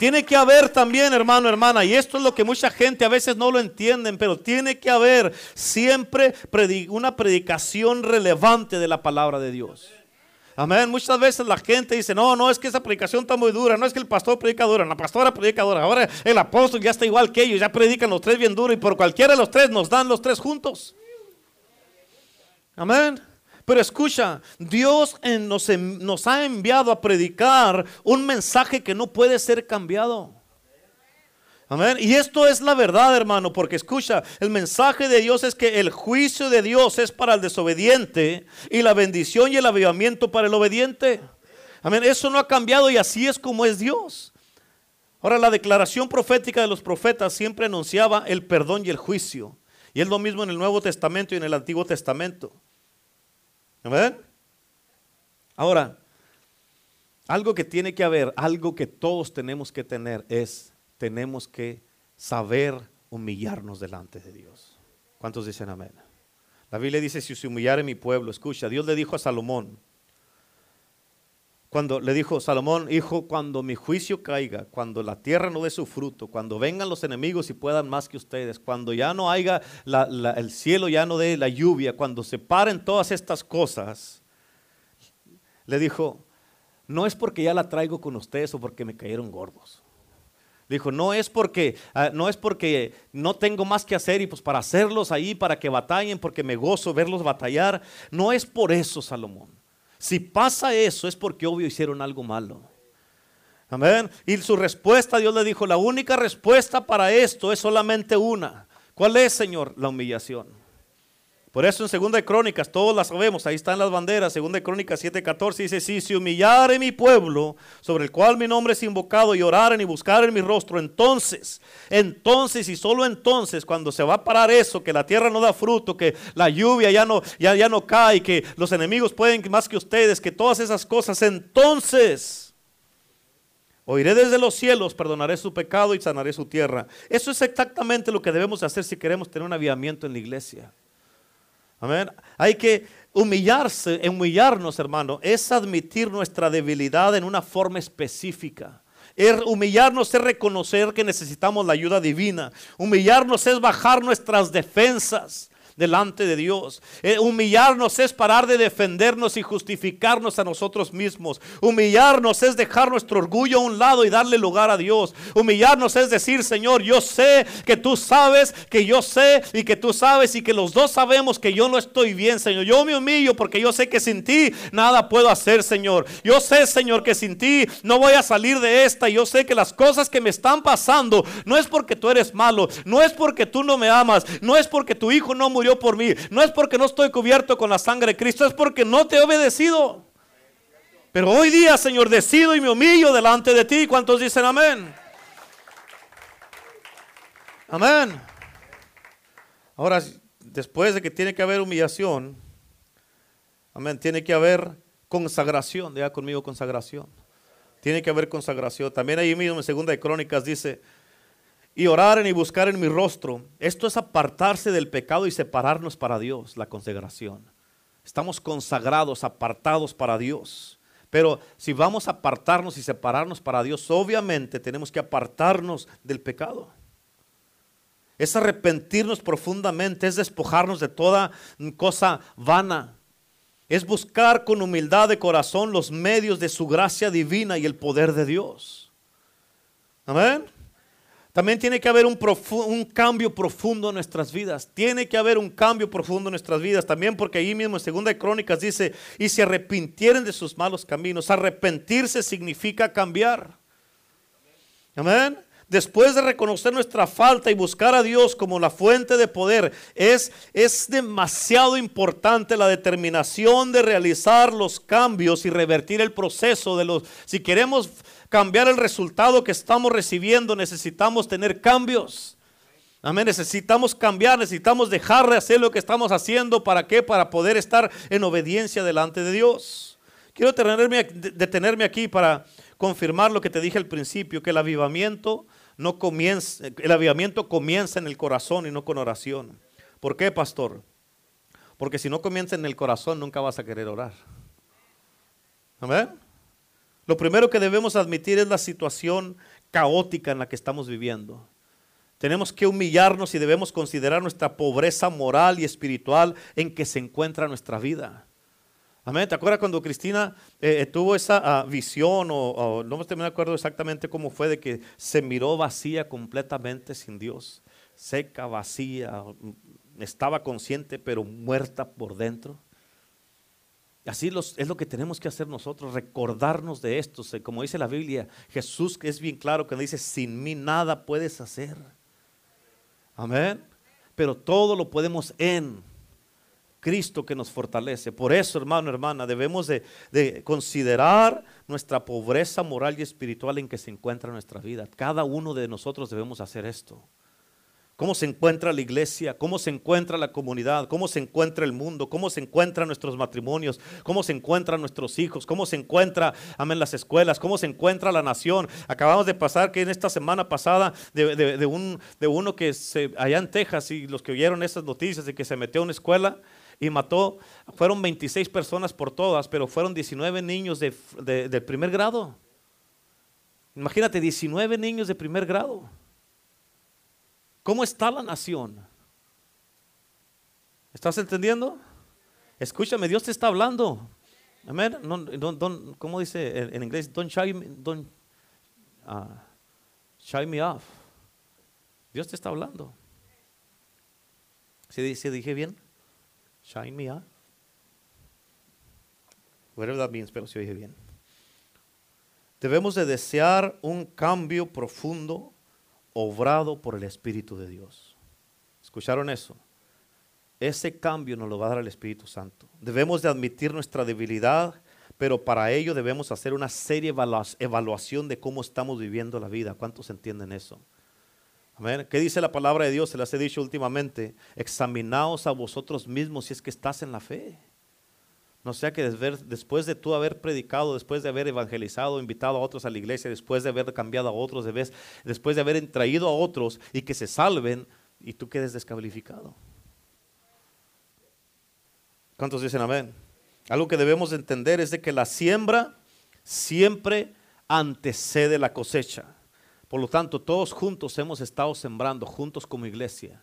Tiene que haber también, hermano, hermana, y esto es lo que mucha gente a veces no lo entienden, pero tiene que haber siempre una predicación relevante de la palabra de Dios. Amén. Muchas veces la gente dice, no, no, es que esa predicación está muy dura, no es que el pastor predica dura, la pastora predica dura, ahora el apóstol ya está igual que ellos, ya predican los tres bien duro y por cualquiera de los tres nos dan los tres juntos. Amén. Pero escucha, Dios nos, nos ha enviado a predicar un mensaje que no puede ser cambiado. Y esto es la verdad, hermano, porque escucha, el mensaje de Dios es que el juicio de Dios es para el desobediente y la bendición y el avivamiento para el obediente. Amén. Eso no ha cambiado y así es como es Dios. Ahora, la declaración profética de los profetas siempre anunciaba el perdón y el juicio. Y es lo mismo en el Nuevo Testamento y en el Antiguo Testamento. Amén. Ahora, algo que tiene que haber, algo que todos tenemos que tener es tenemos que saber humillarnos delante de Dios. ¿Cuántos dicen amén? La Biblia dice, si se humillare mi pueblo, escucha, Dios le dijo a Salomón, cuando le dijo Salomón, hijo, cuando mi juicio caiga, cuando la tierra no dé su fruto, cuando vengan los enemigos y puedan más que ustedes, cuando ya no haya el cielo, ya no dé la lluvia, cuando se paren todas estas cosas, le dijo, no es porque ya la traigo con ustedes o porque me cayeron gordos. Dijo, no es porque ah, no es porque no tengo más que hacer y pues para hacerlos ahí, para que batallen, porque me gozo verlos batallar. No es por eso, Salomón. Si pasa eso es porque obvio hicieron algo malo. Amén. Y su respuesta, Dios le dijo, la única respuesta para esto es solamente una. ¿Cuál es, Señor? La humillación. Por eso en Segunda de Crónicas, todos las sabemos, ahí están las banderas, Segunda de Crónicas 7:14 dice, si se humillare mi pueblo, sobre el cual mi nombre es invocado, y oraren y buscaren mi rostro, entonces, entonces y solo entonces, cuando se va a parar eso, que la tierra no da fruto, que la lluvia ya no, ya, ya no cae, que los enemigos pueden más que ustedes, que todas esas cosas, entonces... Oiré desde los cielos, perdonaré su pecado y sanaré su tierra. Eso es exactamente lo que debemos hacer si queremos tener un avivamiento en la iglesia. Amén. Hay que humillarse, humillarnos, hermano, es admitir nuestra debilidad en una forma específica. humillarnos es reconocer que necesitamos la ayuda divina. Humillarnos es bajar nuestras defensas delante de Dios. Eh, humillarnos es parar de defendernos y justificarnos a nosotros mismos. Humillarnos es dejar nuestro orgullo a un lado y darle lugar a Dios. Humillarnos es decir, Señor, yo sé que tú sabes, que yo sé y que tú sabes y que los dos sabemos que yo no estoy bien, Señor. Yo me humillo porque yo sé que sin ti nada puedo hacer, Señor. Yo sé, Señor, que sin ti no voy a salir de esta. Yo sé que las cosas que me están pasando no es porque tú eres malo, no es porque tú no me amas, no es porque tu hijo no murió por mí. No es porque no estoy cubierto con la sangre de Cristo, es porque no te he obedecido. Pero hoy día, Señor, decido y me humillo delante de ti. ¿Cuántos dicen amén? Amén. Ahora, después de que tiene que haber humillación, amén, tiene que haber consagración. Diga conmigo consagración. Tiene que haber consagración. También ahí mismo en Segunda de Crónicas dice, y orar y buscar en mi rostro. Esto es apartarse del pecado y separarnos para Dios, la consagración. Estamos consagrados, apartados para Dios. Pero si vamos a apartarnos y separarnos para Dios, obviamente tenemos que apartarnos del pecado. Es arrepentirnos profundamente, es despojarnos de toda cosa vana. Es buscar con humildad de corazón los medios de su gracia divina y el poder de Dios. Amén. También tiene que haber un, cambio profundo en nuestras vidas. Tiene que haber un cambio profundo en nuestras vidas. También porque ahí mismo en Segunda de Crónicas dice, y se arrepintieren de sus malos caminos. Arrepentirse significa cambiar. Amén. Después de reconocer nuestra falta y buscar a Dios como la fuente de poder, es, es demasiado importante la determinación de realizar los cambios y revertir el proceso de los... Si queremos cambiar el resultado que estamos recibiendo, necesitamos tener cambios. Amén, necesitamos cambiar, necesitamos dejar de hacer lo que estamos haciendo. ¿Para qué? Para poder estar en obediencia delante de Dios. Quiero detenerme aquí para confirmar lo que te dije al principio, que el avivamiento no comienza, el avivamiento comienza en el corazón y no con oración. ¿Por qué, pastor? Porque si no comienza en el corazón, nunca vas a querer orar. Amén. Lo primero que debemos admitir es la situación caótica en la que estamos viviendo. Tenemos que humillarnos y debemos considerar nuestra pobreza moral y espiritual en que se encuentra nuestra vida. Amén. ¿Te acuerdas cuando Cristina eh, eh, tuvo esa ah, visión o, no me acuerdo exactamente cómo fue de que se miró vacía completamente sin Dios? Seca, vacía, estaba consciente pero muerta por dentro. Así es lo que tenemos que hacer nosotros, recordarnos de esto. Como dice la Biblia, Jesús es bien claro que dice, sin mí nada puedes hacer. Amén. Pero todo lo podemos en Cristo que nos fortalece. Por eso, hermano, hermana, debemos de, de, considerar nuestra pobreza moral y espiritual en que se encuentra nuestra vida. Cada uno de nosotros debemos hacer esto cómo se encuentra la iglesia, cómo se encuentra la comunidad, cómo se encuentra el mundo, cómo se encuentran nuestros matrimonios, cómo se encuentran nuestros hijos, cómo se encuentra, amén, las escuelas, cómo se encuentra la nación. Acabamos de pasar que en esta semana pasada de, un, de uno que se, allá en Texas y los que oyeron esas noticias de que se metió a una escuela y mató, fueron 26 personas por todas, pero fueron 19 niños de, primer grado. Imagínate, 19 niños de primer grado. ¿Cómo está la nación? ¿Estás entendiendo? Escúchame, Dios te está hablando. Amén. ¿Cómo dice en, inglés? Don't shy, don't, uh, shy me off. Dios te está hablando. ¿Se, ¿Se dije bien? Shine me off. Whatever that means, pero se oye bien. Debemos de desear un cambio profundo obrado por el Espíritu de Dios. ¿Escucharon eso? Ese cambio nos lo va a dar el Espíritu Santo. Debemos de admitir nuestra debilidad, pero para ello debemos hacer una seria evaluación de cómo estamos viviendo la vida. ¿Cuántos entienden eso? Amén. ¿Qué dice la palabra de Dios? Se les he dicho últimamente. Examinaos a vosotros mismos si es que estás en la fe. No sea que después de tú haber predicado, después de haber evangelizado, invitado a otros a la iglesia, después de haber cambiado a otros, después de haber traído a otros y que se salven y tú quedes descalificado. ¿Cuántos dicen amén? Algo que debemos entender es de que la siembra siempre antecede la cosecha. Por lo tanto, todos juntos hemos estado sembrando, juntos como iglesia.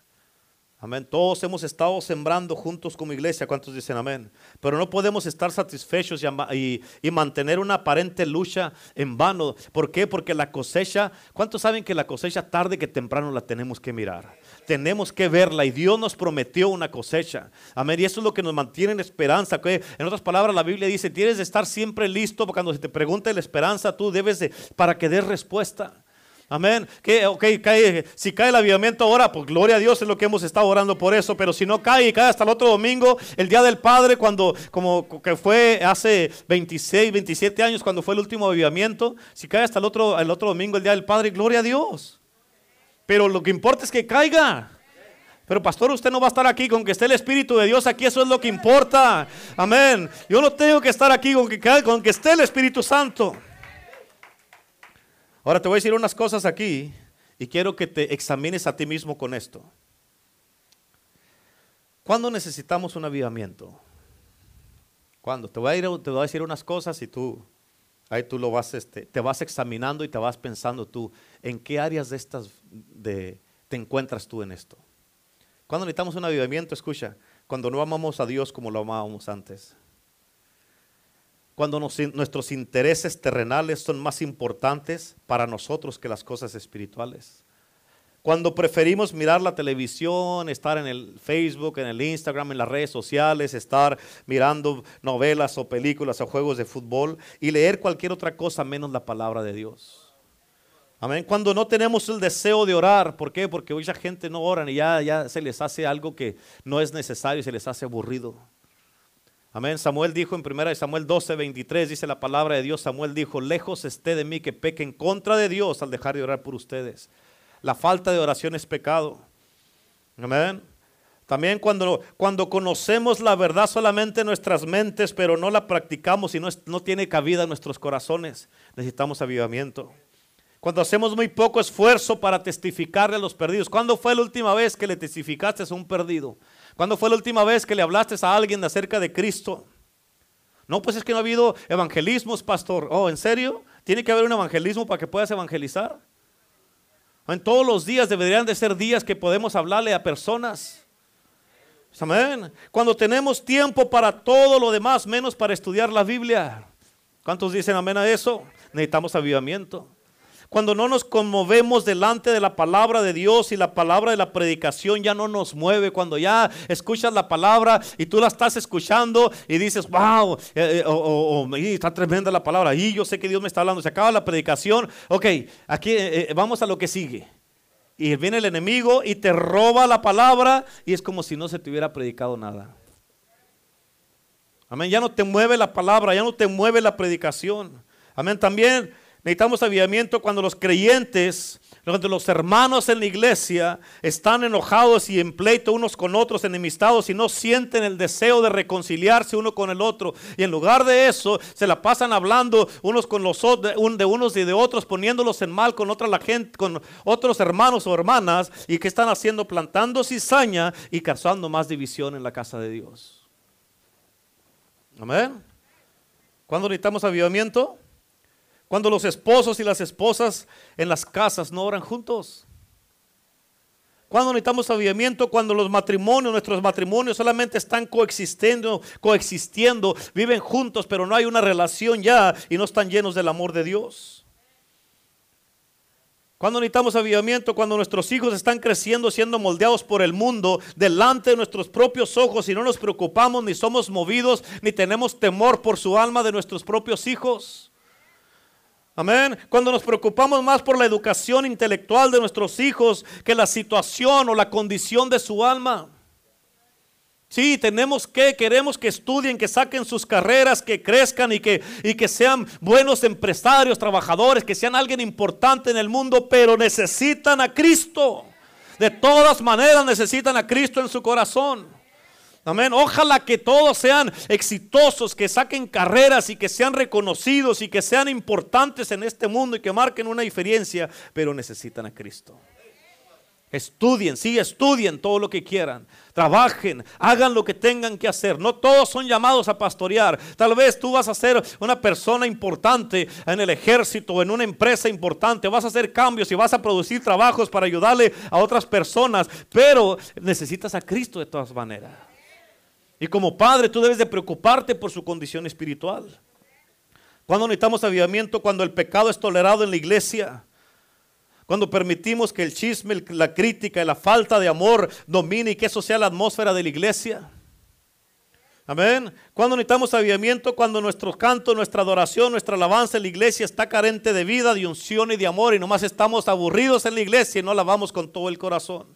Amén. Todos hemos estado sembrando juntos como iglesia. ¿Cuántos dicen amén? Pero no podemos estar satisfechos y, mantener una aparente lucha en vano. ¿Por qué? Porque la cosecha, ¿cuántos saben que la cosecha tarde que temprano la tenemos que mirar? Tenemos que verla y Dios nos prometió una cosecha. Amén. Y eso es lo que nos mantiene en esperanza. En otras palabras, la Biblia dice, tienes de estar siempre listo cuando se te pregunte la esperanza, tú debes de, para que des respuesta. Amén. Que, okay, cae, si cae el avivamiento ahora, pues gloria a Dios es lo que hemos estado orando por eso. Pero si no cae y cae hasta el otro domingo, el día del Padre, cuando como que fue hace 26, 27 años, cuando fue el último avivamiento, si cae hasta el otro, el otro domingo, el día del Padre, gloria a Dios. Pero lo que importa es que caiga. Pero pastor, usted no va a estar aquí con que esté el Espíritu de Dios aquí, eso es lo que importa. Amén. Yo no tengo que estar aquí con que, con que esté el Espíritu Santo. Ahora te voy a decir unas cosas aquí y quiero que te examines a ti mismo con esto. ¿Cuándo necesitamos un avivamiento? ¿Cuándo? Te voy a, decir unas cosas y tú, ahí tú lo vas, este, te vas examinando y te vas pensando tú, ¿en qué áreas de estas de, te encuentras tú en esto? ¿Cuándo necesitamos un avivamiento? Escucha, cuando no amamos a Dios como lo amábamos antes cuando nuestros intereses terrenales son más importantes para nosotros que las cosas espirituales. Cuando preferimos mirar la televisión, estar en el Facebook, en el Instagram, en las redes sociales, estar mirando novelas o películas o juegos de fútbol y leer cualquier otra cosa menos la palabra de Dios. Amén. Cuando no tenemos el deseo de orar, ¿por qué? Porque mucha gente no ora y ya, ya se les hace algo que no es necesario y se les hace aburrido. Amén. Samuel dijo en 1 Samuel 12, 23, dice la palabra de Dios, Samuel dijo, lejos esté de mí que peque en contra de Dios al dejar de orar por ustedes. La falta de oración es pecado. Amén. También cuando, cuando conocemos la verdad solamente en nuestras mentes, pero no la practicamos y no, no tiene cabida en nuestros corazones, necesitamos avivamiento. Cuando hacemos muy poco esfuerzo para testificarle a los perdidos. ¿Cuándo fue la última vez que le testificaste a un perdido? ¿Cuándo fue la última vez que le hablaste a alguien acerca de Cristo? No, pues es que no ha habido evangelismos, pastor. Oh, ¿en serio? ¿Tiene que haber un evangelismo para que puedas evangelizar? En todos los días deberían de ser días que podemos hablarle a personas. Amén. Cuando tenemos tiempo para todo lo demás, menos para estudiar la Biblia. ¿Cuántos dicen amén a eso? Necesitamos avivamiento. Cuando no nos conmovemos delante de la palabra de Dios y la palabra de la predicación ya no nos mueve. Cuando ya escuchas la palabra y tú la estás escuchando y dices, wow, eh, eh, está tremenda la palabra. Y yo sé que Dios me está hablando. Se acaba la predicación. Ok, aquí eh, vamos a lo que sigue. Y viene el enemigo y te roba la palabra y es como si no se te hubiera predicado nada. Amén, ya no te mueve la palabra, ya no te mueve la predicación. Amén, también Necesitamos avivamiento cuando los creyentes, cuando los hermanos en la iglesia están enojados y en pleito unos con otros, enemistados y no sienten el deseo de reconciliarse uno con el otro. Y en lugar de eso, se la pasan hablando unos con los otros, de unos y de otros, poniéndolos en mal con otra la gente, con otros hermanos o hermanas. ¿Y que están haciendo? Plantando cizaña y causando más división en la casa de Dios. Amén. ¿Cuándo necesitamos avivamiento? Cuando los esposos y las esposas en las casas no oran juntos. Cuando necesitamos avivamiento, cuando los matrimonios, nuestros matrimonios solamente están coexistiendo, coexistiendo, viven juntos, pero no hay una relación ya y no están llenos del amor de Dios. Cuando necesitamos avivamiento, cuando nuestros hijos están creciendo, siendo moldeados por el mundo, delante de nuestros propios ojos y no nos preocupamos, ni somos movidos, ni tenemos temor por su alma de nuestros propios hijos. Amén. Cuando nos preocupamos más por la educación intelectual de nuestros hijos que la situación o la condición de su alma. Sí, tenemos que, queremos que estudien, que saquen sus carreras, que crezcan y que, y que sean buenos empresarios, trabajadores, que sean alguien importante en el mundo, pero necesitan a Cristo. De todas maneras necesitan a Cristo en su corazón. Amén. Ojalá que todos sean exitosos, que saquen carreras y que sean reconocidos y que sean importantes en este mundo y que marquen una diferencia, pero necesitan a Cristo. Estudien, sí, estudien todo lo que quieran. Trabajen, hagan lo que tengan que hacer. No todos son llamados a pastorear. Tal vez tú vas a ser una persona importante en el ejército o en una empresa importante. Vas a hacer cambios y vas a producir trabajos para ayudarle a otras personas. Pero necesitas a Cristo de todas maneras. Y como padre tú debes de preocuparte por su condición espiritual. Cuando necesitamos avivamiento, cuando el pecado es tolerado en la iglesia. Cuando permitimos que el chisme, la crítica y la falta de amor domine y que eso sea la atmósfera de la iglesia. Amén. Cuando necesitamos avivamiento, cuando nuestro canto, nuestra adoración, nuestra alabanza en la iglesia está carente de vida, de unción y de amor y nomás estamos aburridos en la iglesia y no alabamos con todo el corazón.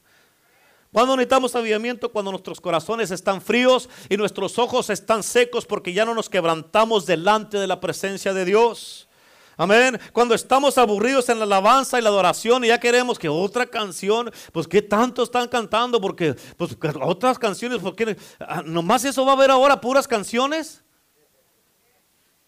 Cuando necesitamos avivamiento, cuando nuestros corazones están fríos y nuestros ojos están secos porque ya no nos quebrantamos delante de la presencia de Dios. Amén. Cuando estamos aburridos en la alabanza y la adoración y ya queremos que otra canción, pues qué tanto están cantando, porque pues otras canciones, porque ah, nomás eso va a haber ahora puras canciones.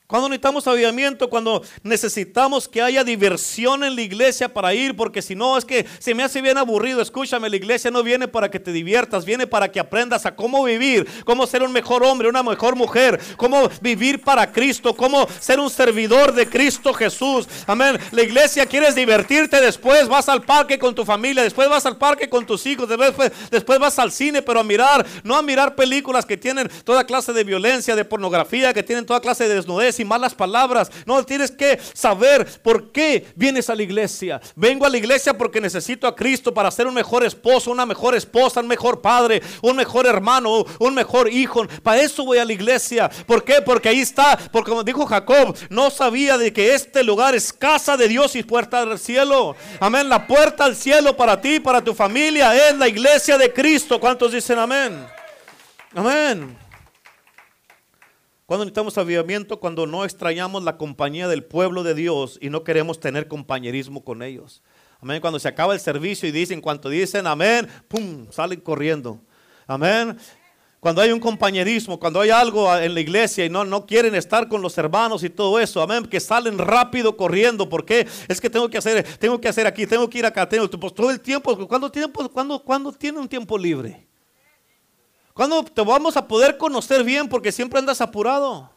Cuando necesitamos avivamiento, cuando necesitamos que haya diversión en la iglesia para ir, porque si no es que se me hace bien aburrido. Escúchame, la iglesia no viene para que te diviertas, viene para que aprendas a cómo vivir, cómo ser un mejor hombre, una mejor mujer, cómo vivir para Cristo, cómo ser un servidor de Cristo Jesús. Amén. La iglesia quieres divertirte, después vas al parque con tu familia, después vas al parque con tus hijos, después, después vas al cine, pero a mirar, no a mirar películas que tienen toda clase de violencia, de pornografía, que tienen toda clase de desnudez y malas palabras. No, tienes que saber por qué vienes a la iglesia. Vengo a la iglesia porque necesito a Cristo para ser un mejor esposo, una mejor esposa, un mejor padre, un mejor hermano, un mejor hijo. Para eso voy a la iglesia. ¿Por qué? Porque ahí está, porque como dijo Jacob, no sabía de que este lugar es casa de Dios y puerta del cielo. Amén. La puerta al cielo para ti, para tu familia, es la iglesia de Cristo. ¿Cuántos dicen amén? Amén. Cuando necesitamos avivamiento, cuando no extrañamos la compañía del pueblo de Dios y no queremos tener compañerismo con ellos. Amén. Cuando se acaba el servicio y dicen, cuanto dicen amén, pum, salen corriendo. Amén. Cuando hay un compañerismo, cuando hay algo en la iglesia y no, no quieren estar con los hermanos y todo eso, amén, que salen rápido corriendo. ¿Por qué? Es que tengo que hacer, tengo que hacer aquí, tengo que ir acá, tengo pues, todo el tiempo. ¿Cuándo, tiempo, cuando, cuando tiene un tiempo libre? ¿Cuándo te vamos a poder conocer bien? Porque siempre andas apurado.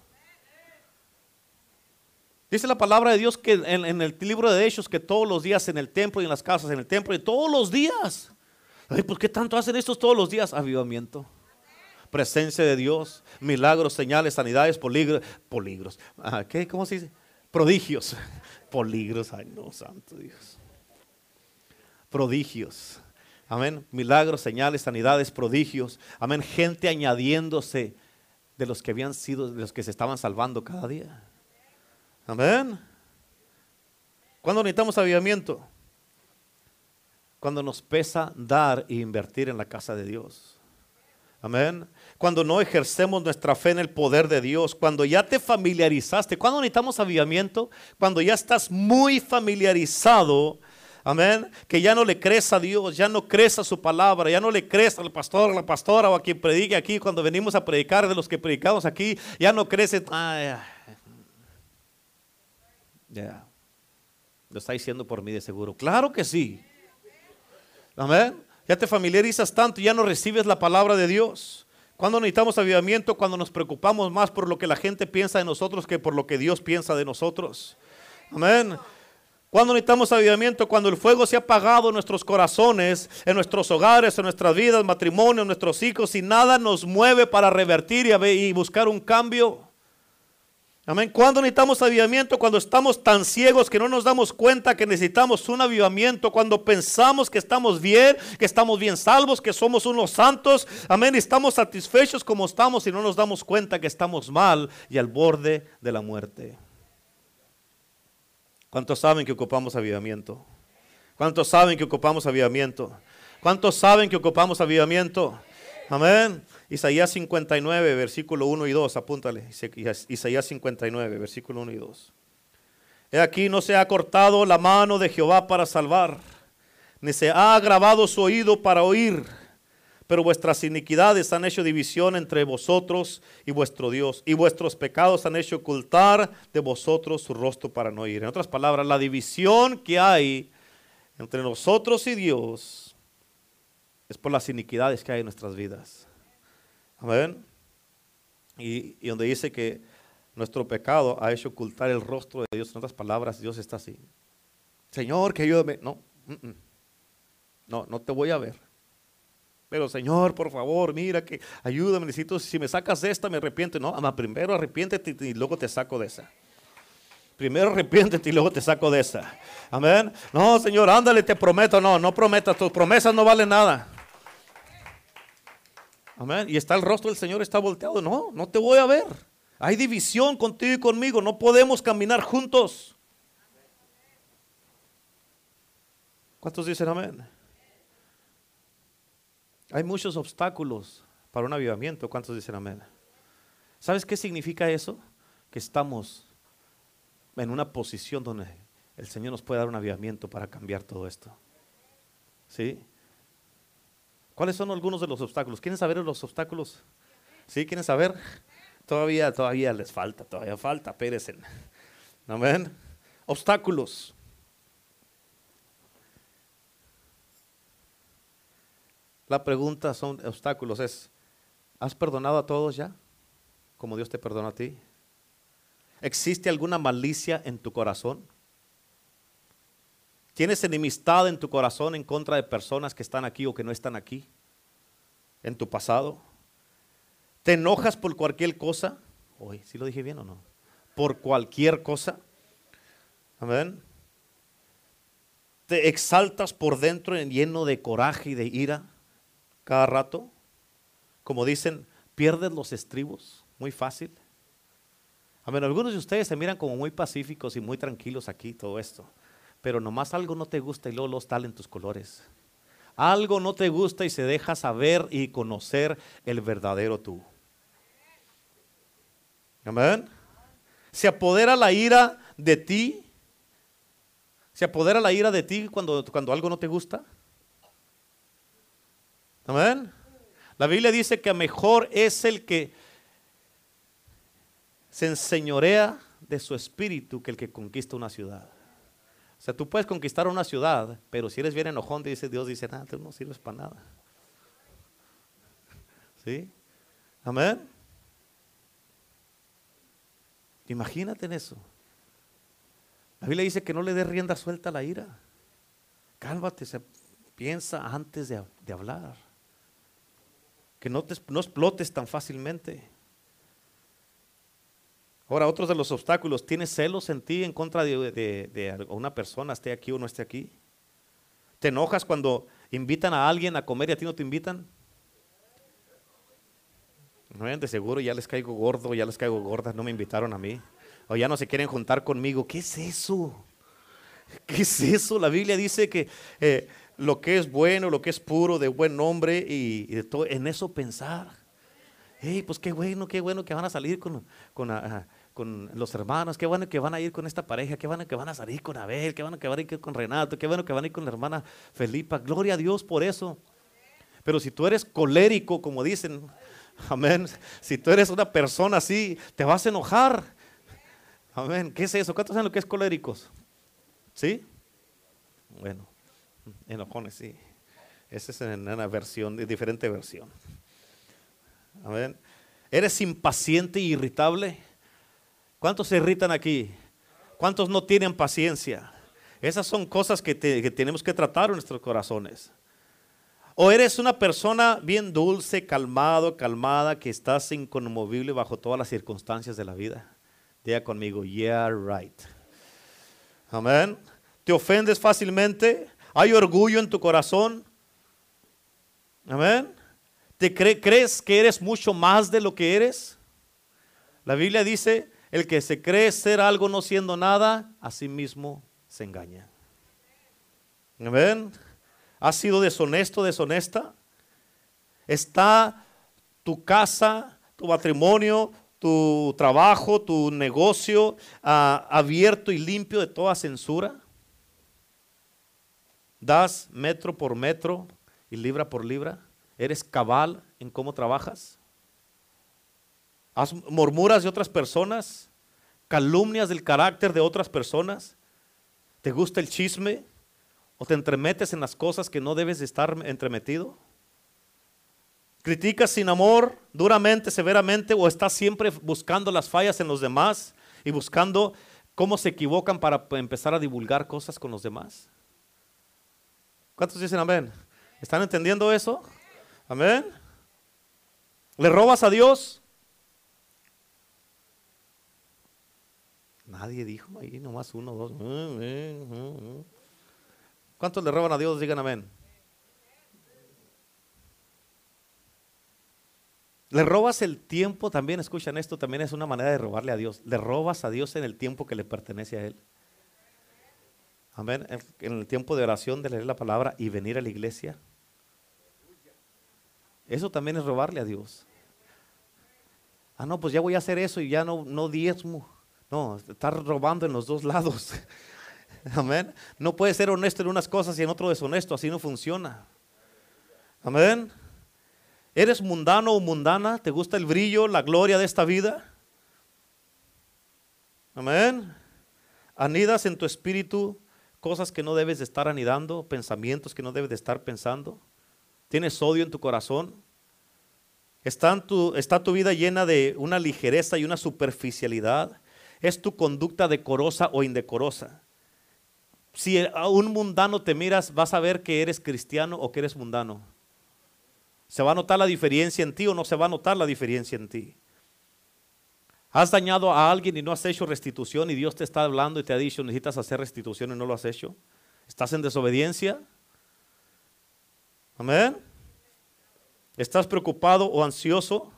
Dice la palabra de Dios que en, el libro de Hechos que todos los días en el templo y en las casas, en el templo y todos los días. Ay, ¿por qué tanto hacen estos todos los días? Avivamiento. Presencia de Dios, milagros, señales, sanidades, polígros. polígros. Ah, ¿Qué? ¿Cómo se dice? Prodigios. Polígros. Ay, no, santo Dios. Prodigios. Amén. Milagros, señales, sanidades, prodigios. Amén. Gente añadiéndose de los que habían sido, de los que se estaban salvando cada día. Amén. ¿Cuándo necesitamos avivamiento? Cuando nos pesa dar e invertir en la casa de Dios. Amén. Cuando no ejercemos nuestra fe en el poder de Dios. Cuando ya te familiarizaste. ¿Cuándo necesitamos avivamiento? Cuando ya estás muy familiarizado Amén. Que ya no le crees a Dios, ya no crees a su palabra, ya no le crees al pastor, a la pastora o a quien predique aquí. Cuando venimos a predicar de los que predicamos aquí, ya no crees. ya. Lo está diciendo por mí de seguro. Claro que sí. Amén. Ya te familiarizas tanto, ya no recibes la palabra de Dios. Cuando necesitamos avivamiento, cuando nos preocupamos más por lo que la gente piensa de nosotros que por lo que Dios piensa de nosotros. Amén. Cuando necesitamos avivamiento, cuando el fuego se ha apagado en nuestros corazones, en nuestros hogares, en nuestras vidas, matrimonio, en nuestros hijos, y nada nos mueve para revertir y, buscar un cambio. Amén. ¿Cuándo necesitamos avivamiento? Cuando estamos tan ciegos que no nos damos cuenta que necesitamos un avivamiento. Cuando pensamos que estamos bien, que estamos bien salvos, que somos unos santos. Amén. Estamos satisfechos como estamos y no nos damos cuenta que estamos mal y al borde de la muerte. ¿Cuántos saben que ocupamos avivamiento? ¿Cuántos saben que ocupamos avivamiento? ¿Cuántos saben que ocupamos avivamiento? Amén. Isaías 59, versículo 1 y 2, apúntale. Isaías 59, versículo 1 y 2. He aquí no se ha cortado la mano de Jehová para salvar, ni se ha agravado su oído para oír, pero vuestras iniquidades han hecho división entre vosotros y vuestro Dios, y vuestros pecados han hecho ocultar de vosotros su rostro para no oír. En otras palabras, la división que hay entre nosotros y Dios es por las iniquidades que hay en nuestras vidas. Amén. Y, donde dice que nuestro pecado ha hecho ocultar el rostro de Dios. En otras palabras, Dios está así. Señor, que ayúdame. No, no, no te voy a ver. Pero Señor, por favor, mira que ayúdame, necesito, si me sacas de esta me arrepiento. No, ama, primero arrepiéntete y luego te saco de esa. Primero arrepiéntete y luego te saco de esa. Amén. No, Señor, ándale, te prometo. No, no prometas, tus promesas no valen nada. Amén. Y está el rostro del Señor, está volteado. No, no te voy a ver. Hay división contigo y conmigo. No podemos caminar juntos. ¿Cuántos dicen amén? Hay muchos obstáculos para un avivamiento. ¿Cuántos dicen amén? ¿Sabes qué significa eso? Que estamos en una posición donde el Señor nos puede dar un avivamiento para cambiar todo esto. ¿Sí? ¿Cuáles son algunos de los obstáculos? ¿Quieren saber los obstáculos? ¿Sí? ¿Quieren saber? Todavía, todavía les falta, todavía falta, pérecen. Amén. Obstáculos. La pregunta son obstáculos es, ¿has perdonado a todos ya? Como Dios te perdonó a ti. ¿Existe alguna malicia en tu corazón? ¿Tienes enemistad en tu corazón en contra de personas que están aquí o que no están aquí? ¿En tu pasado? ¿Te enojas por cualquier cosa? Hoy, ¿sí lo dije bien o no? Por cualquier cosa. Amén. ¿Te exaltas por dentro lleno de coraje y de ira cada rato? Como dicen, pierdes los estribos muy fácil. Amén. Algunos de ustedes se miran como muy pacíficos y muy tranquilos aquí, todo esto pero nomás algo no te gusta y luego los tal en tus colores. Algo no te gusta y se deja saber y conocer el verdadero tú. Amén. Se apodera la ira de ti. Se apodera la ira de ti cuando, cuando algo no te gusta. Amén. La Biblia dice que mejor es el que se enseñorea de su espíritu que el que conquista una ciudad. O sea, tú puedes conquistar una ciudad, pero si eres bien enojón, dice Dios, dice, nada, tú no sirves para nada. ¿Sí? Amén. Imagínate en eso. La Biblia dice que no le dé rienda suelta a la ira. Cálmate, se piensa antes de, hablar. Que no, te, explotes tan fácilmente. Ahora, otros de los obstáculos, ¿tienes celos en ti en contra de, una persona, esté aquí o no esté aquí? ¿Te enojas cuando invitan a alguien a comer y a ti no te invitan? No, de seguro ya les caigo gordo, ya les caigo gorda, no me invitaron a mí. O ya no se quieren juntar conmigo. ¿Qué es eso? ¿Qué es eso? La Biblia dice que eh, lo que es bueno, lo que es puro, de buen nombre y, de todo, en eso pensar. Hey, pues qué bueno, qué bueno que van a salir con, con con los hermanos, qué bueno que van a ir con esta pareja, qué bueno que van a salir con Abel, qué bueno que van a ir con Renato, qué bueno que van a ir con la hermana Felipa. Gloria a Dios por eso. Pero si tú eres colérico, como dicen, amén, si tú eres una persona así, te vas a enojar. Amén. ¿Qué es eso? ¿Cuántos saben lo que es coléricos? ¿Sí? Bueno, enojones, sí. Esa es una versión, diferente versión. Amén. ¿Eres impaciente e irritable? ¿Cuántos se irritan aquí? ¿Cuántos no tienen paciencia? Esas son cosas que, tenemos que tratar en nuestros corazones. O eres una persona bien dulce, calmado, calmada, que estás inconmovible bajo todas las circunstancias de la vida. Diga conmigo, yeah, right. Amén. ¿Te ofendes fácilmente? ¿Hay orgullo en tu corazón? Amén. ¿Te crees que eres mucho más de lo que eres? La Biblia dice, el que se cree ser algo no siendo nada, a sí mismo se engaña. Amén. ¿Has sido deshonesto, deshonesta? ¿Está tu casa, tu matrimonio, tu trabajo, tu negocio ah, abierto y limpio de toda censura? ¿Das metro por metro y libra por libra? ¿Eres cabal en cómo trabajas? ¿Has murmuras de otras personas? ¿Calumnias del carácter de otras personas? ¿Te gusta el chisme? ¿O te entremetes en las cosas que no debes de estar entremetido? ¿Criticas sin amor, duramente, severamente, o estás siempre buscando las fallas en los demás y buscando cómo se equivocan para empezar a divulgar cosas con los demás? ¿Cuántos dicen amén? ¿Están entendiendo eso? Amén. ¿Le robas a Dios? Nadie dijo ahí, nomás uno, dos. ¿Cuántos le roban a Dios? Digan amén. Le robas el tiempo, también escuchan esto, también es una manera de robarle a Dios. Le robas a Dios en el tiempo que le pertenece a Él. Amén. En el tiempo de oración, de leer la palabra y venir a la iglesia. Eso también es robarle a Dios. Ah, no, pues ya voy a hacer eso y ya no, no diezmo. No, estar robando en los dos lados. Amén. No puede ser honesto en unas cosas y en otro deshonesto. Así no funciona. Amén. ¿Eres mundano o mundana? ¿Te gusta el brillo, la gloria de esta vida? Amén. Anidas en tu espíritu cosas que no debes de estar anidando, pensamientos que no debes de estar pensando. ¿Tienes odio en tu corazón? ¿Está tu, ¿Está tu vida llena de una ligereza y una superficialidad? ¿Es tu conducta decorosa o indecorosa? Si a un mundano te miras, vas a ver que eres cristiano o que eres mundano. ¿Se va a notar la diferencia en ti o no se va a notar la diferencia en ti? ¿Has dañado a alguien y no has hecho restitución y Dios te está hablando y te ha dicho necesitas hacer restitución y no lo has hecho? ¿Estás en desobediencia? Amén. ¿Estás preocupado o ansioso?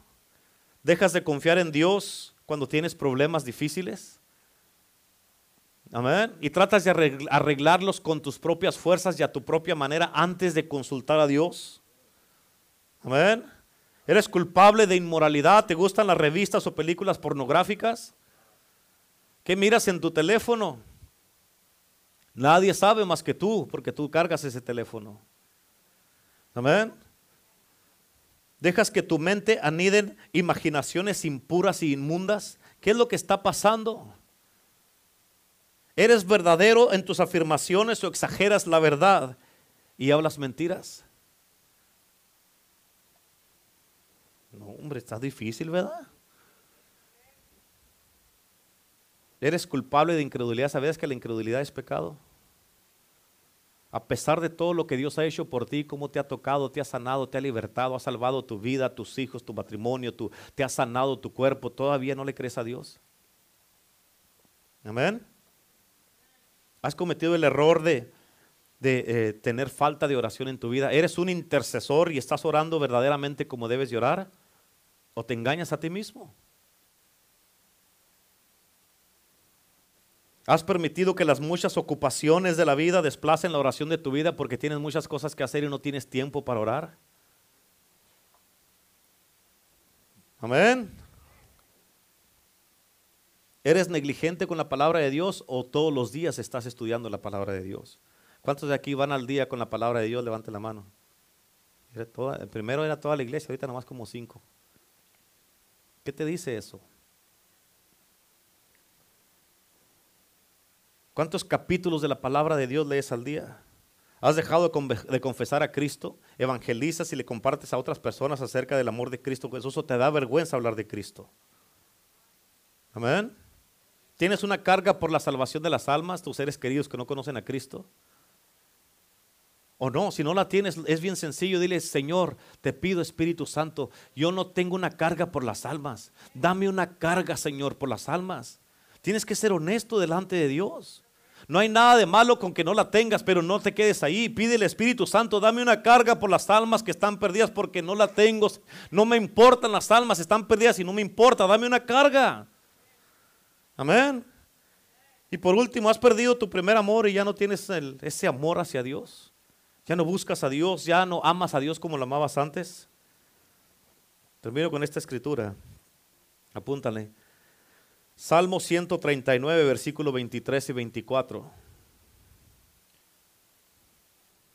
¿Dejas de confiar en Dios cuando tienes problemas difíciles? Amén. Y tratas de arreglarlos con tus propias fuerzas y a tu propia manera antes de consultar a Dios. Amén. ¿Eres culpable de inmoralidad? ¿Te gustan las revistas o películas pornográficas? ¿Qué miras en tu teléfono? Nadie sabe más que tú porque tú cargas ese teléfono. Amén. Dejas que tu mente aniden imaginaciones impuras y inmundas. ¿Qué es lo que está pasando? ¿Eres verdadero en tus afirmaciones o exageras la verdad y hablas mentiras? No, hombre, está difícil, ¿verdad? ¿Eres culpable de incredulidad? ¿Sabías que la incredulidad es pecado? A pesar de todo lo que Dios ha hecho por ti, cómo te ha tocado, te ha sanado, te ha libertado, ha salvado tu vida, tus hijos, tu matrimonio, te ha sanado tu cuerpo, ¿todavía no le crees a Dios? Amén. Has cometido el error de, de eh, tener falta de oración en tu vida. ¿Eres un intercesor y estás orando verdaderamente como debes de orar? ¿O te engañas a ti mismo? ¿Has permitido que las muchas ocupaciones de la vida desplacen la oración de tu vida porque tienes muchas cosas que hacer y no tienes tiempo para orar? Amén. ¿Eres negligente con la palabra de Dios o todos los días estás estudiando la palabra de Dios? ¿Cuántos de aquí van al día con la palabra de Dios? Levante la mano. el primero era toda la iglesia, ahorita nomás como cinco. ¿Qué te dice eso? ¿Cuántos capítulos de la palabra de Dios lees al día? ¿Has dejado de confesar a Cristo? ¿Evangelizas y le compartes a otras personas acerca del amor de Cristo Jesús o te da vergüenza hablar de Cristo? Amén. ¿Tienes una carga por la salvación de las almas, tus seres queridos que no conocen a Cristo? O no, si no la tienes, es bien sencillo. Dile, Señor, te pido Espíritu Santo, yo no tengo una carga por las almas. Dame una carga, Señor, por las almas. Tienes que ser honesto delante de Dios. No hay nada de malo con que no la tengas, pero no te quedes ahí. Pide el Espíritu Santo, dame una carga por las almas que están perdidas porque no la tengo. No me importan las almas, están perdidas y no me importa. Dame una carga. Amén. Y por último, has perdido tu primer amor y ya no tienes ese amor hacia Dios. Ya no buscas a Dios, ya no amas a Dios como lo amabas antes. Termino con esta escritura. Apúntale. Salmo 139, versículo 23 y 24.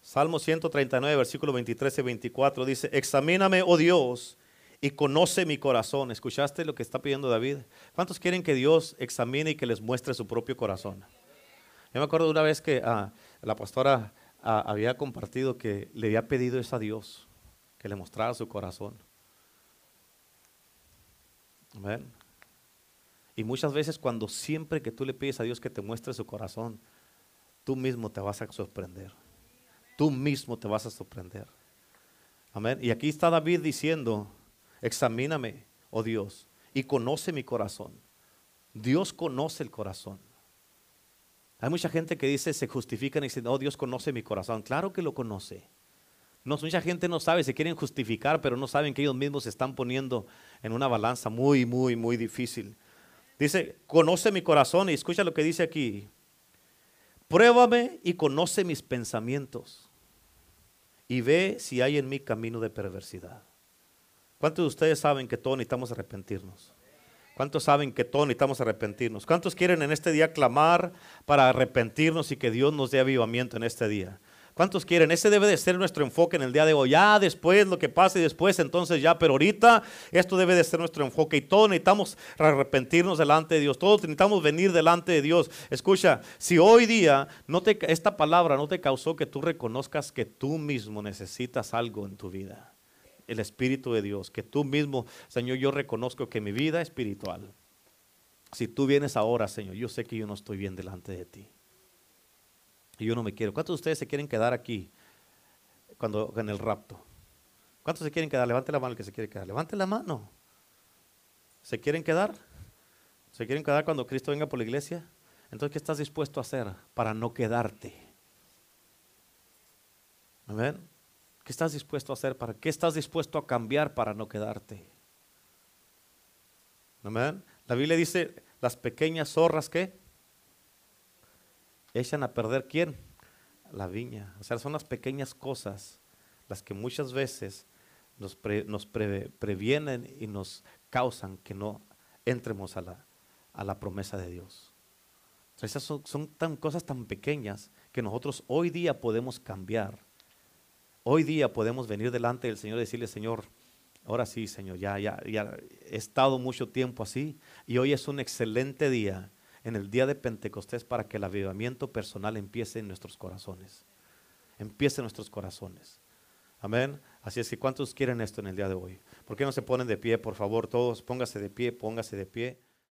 Salmo 139, versículo 23 y 24 dice, examíname, oh Dios, y conoce mi corazón. ¿Escuchaste lo que está pidiendo David? ¿Cuántos quieren que Dios examine y que les muestre su propio corazón? Yo me acuerdo de una vez que ah, la pastora había compartido que le había pedido eso a Dios, que le mostrara su corazón. Amén. Y muchas veces cuando siempre que tú le pides a Dios que te muestre su corazón, tú mismo te vas a sorprender. Tú mismo te vas a sorprender. Amén. Y aquí está David diciendo, examíname, oh Dios, y conoce mi corazón. Dios conoce el corazón. Hay mucha gente que dice, se justifican y dicen, oh Dios conoce mi corazón. Claro que lo conoce. No, mucha gente no sabe, se quieren justificar, pero no saben que ellos mismos se están poniendo en una balanza muy, muy, muy difícil. Dice, conoce mi corazón y escucha lo que dice aquí. Pruébame y conoce mis pensamientos y ve si hay en mí camino de perversidad. ¿Cuántos de ustedes saben que todos necesitamos arrepentirnos? ¿Cuántos saben que todos necesitamos arrepentirnos? ¿Cuántos quieren en este día clamar para arrepentirnos y que Dios nos dé avivamiento en este día? ¿Cuántos quieren? Ese debe de ser nuestro enfoque en el día de hoy. Ya después, lo que pase después, entonces ya, pero ahorita esto debe de ser nuestro enfoque. Y todos necesitamos arrepentirnos delante de Dios. Todos necesitamos venir delante de Dios. Escucha, si hoy día esta palabra no te causó que tú reconozcas que tú mismo necesitas algo en tu vida, el Espíritu de Dios, que tú mismo, Señor, yo reconozco que mi vida es espiritual. Si tú vienes ahora, Señor, yo sé que yo no estoy bien delante de ti. Y yo no me quiero. ¿Cuántos de ustedes se quieren quedar aquí cuando en el rapto? ¿Cuántos se quieren quedar? Levante la mano el que se quiere quedar. Levante la mano. ¿Se quieren quedar? ¿Se quieren quedar cuando Cristo venga por la iglesia? Entonces, ¿qué estás dispuesto a hacer para no quedarte? Amén. ¿Qué estás dispuesto a hacer para qué estás dispuesto a cambiar para no quedarte? Amén. La Biblia dice, las pequeñas zorras que echan a perder quién? La viña. O sea, son las pequeñas cosas las que muchas veces nos, previenen y nos causan que no entremos a la, a la promesa de Dios. esas son, son tan, cosas tan pequeñas que nosotros hoy día podemos cambiar. Hoy día podemos venir delante del Señor y decirle, Señor, ahora sí, Señor, ya, ya, ya he estado mucho tiempo así y hoy es un excelente día en el día de Pentecostés para que el avivamiento personal empiece en nuestros corazones. Empiece en nuestros corazones. Amén. Así es que ¿cuántos quieren esto en el día de hoy? ¿Por qué no se ponen de pie, por favor? Todos, póngase de pie, póngase de pie.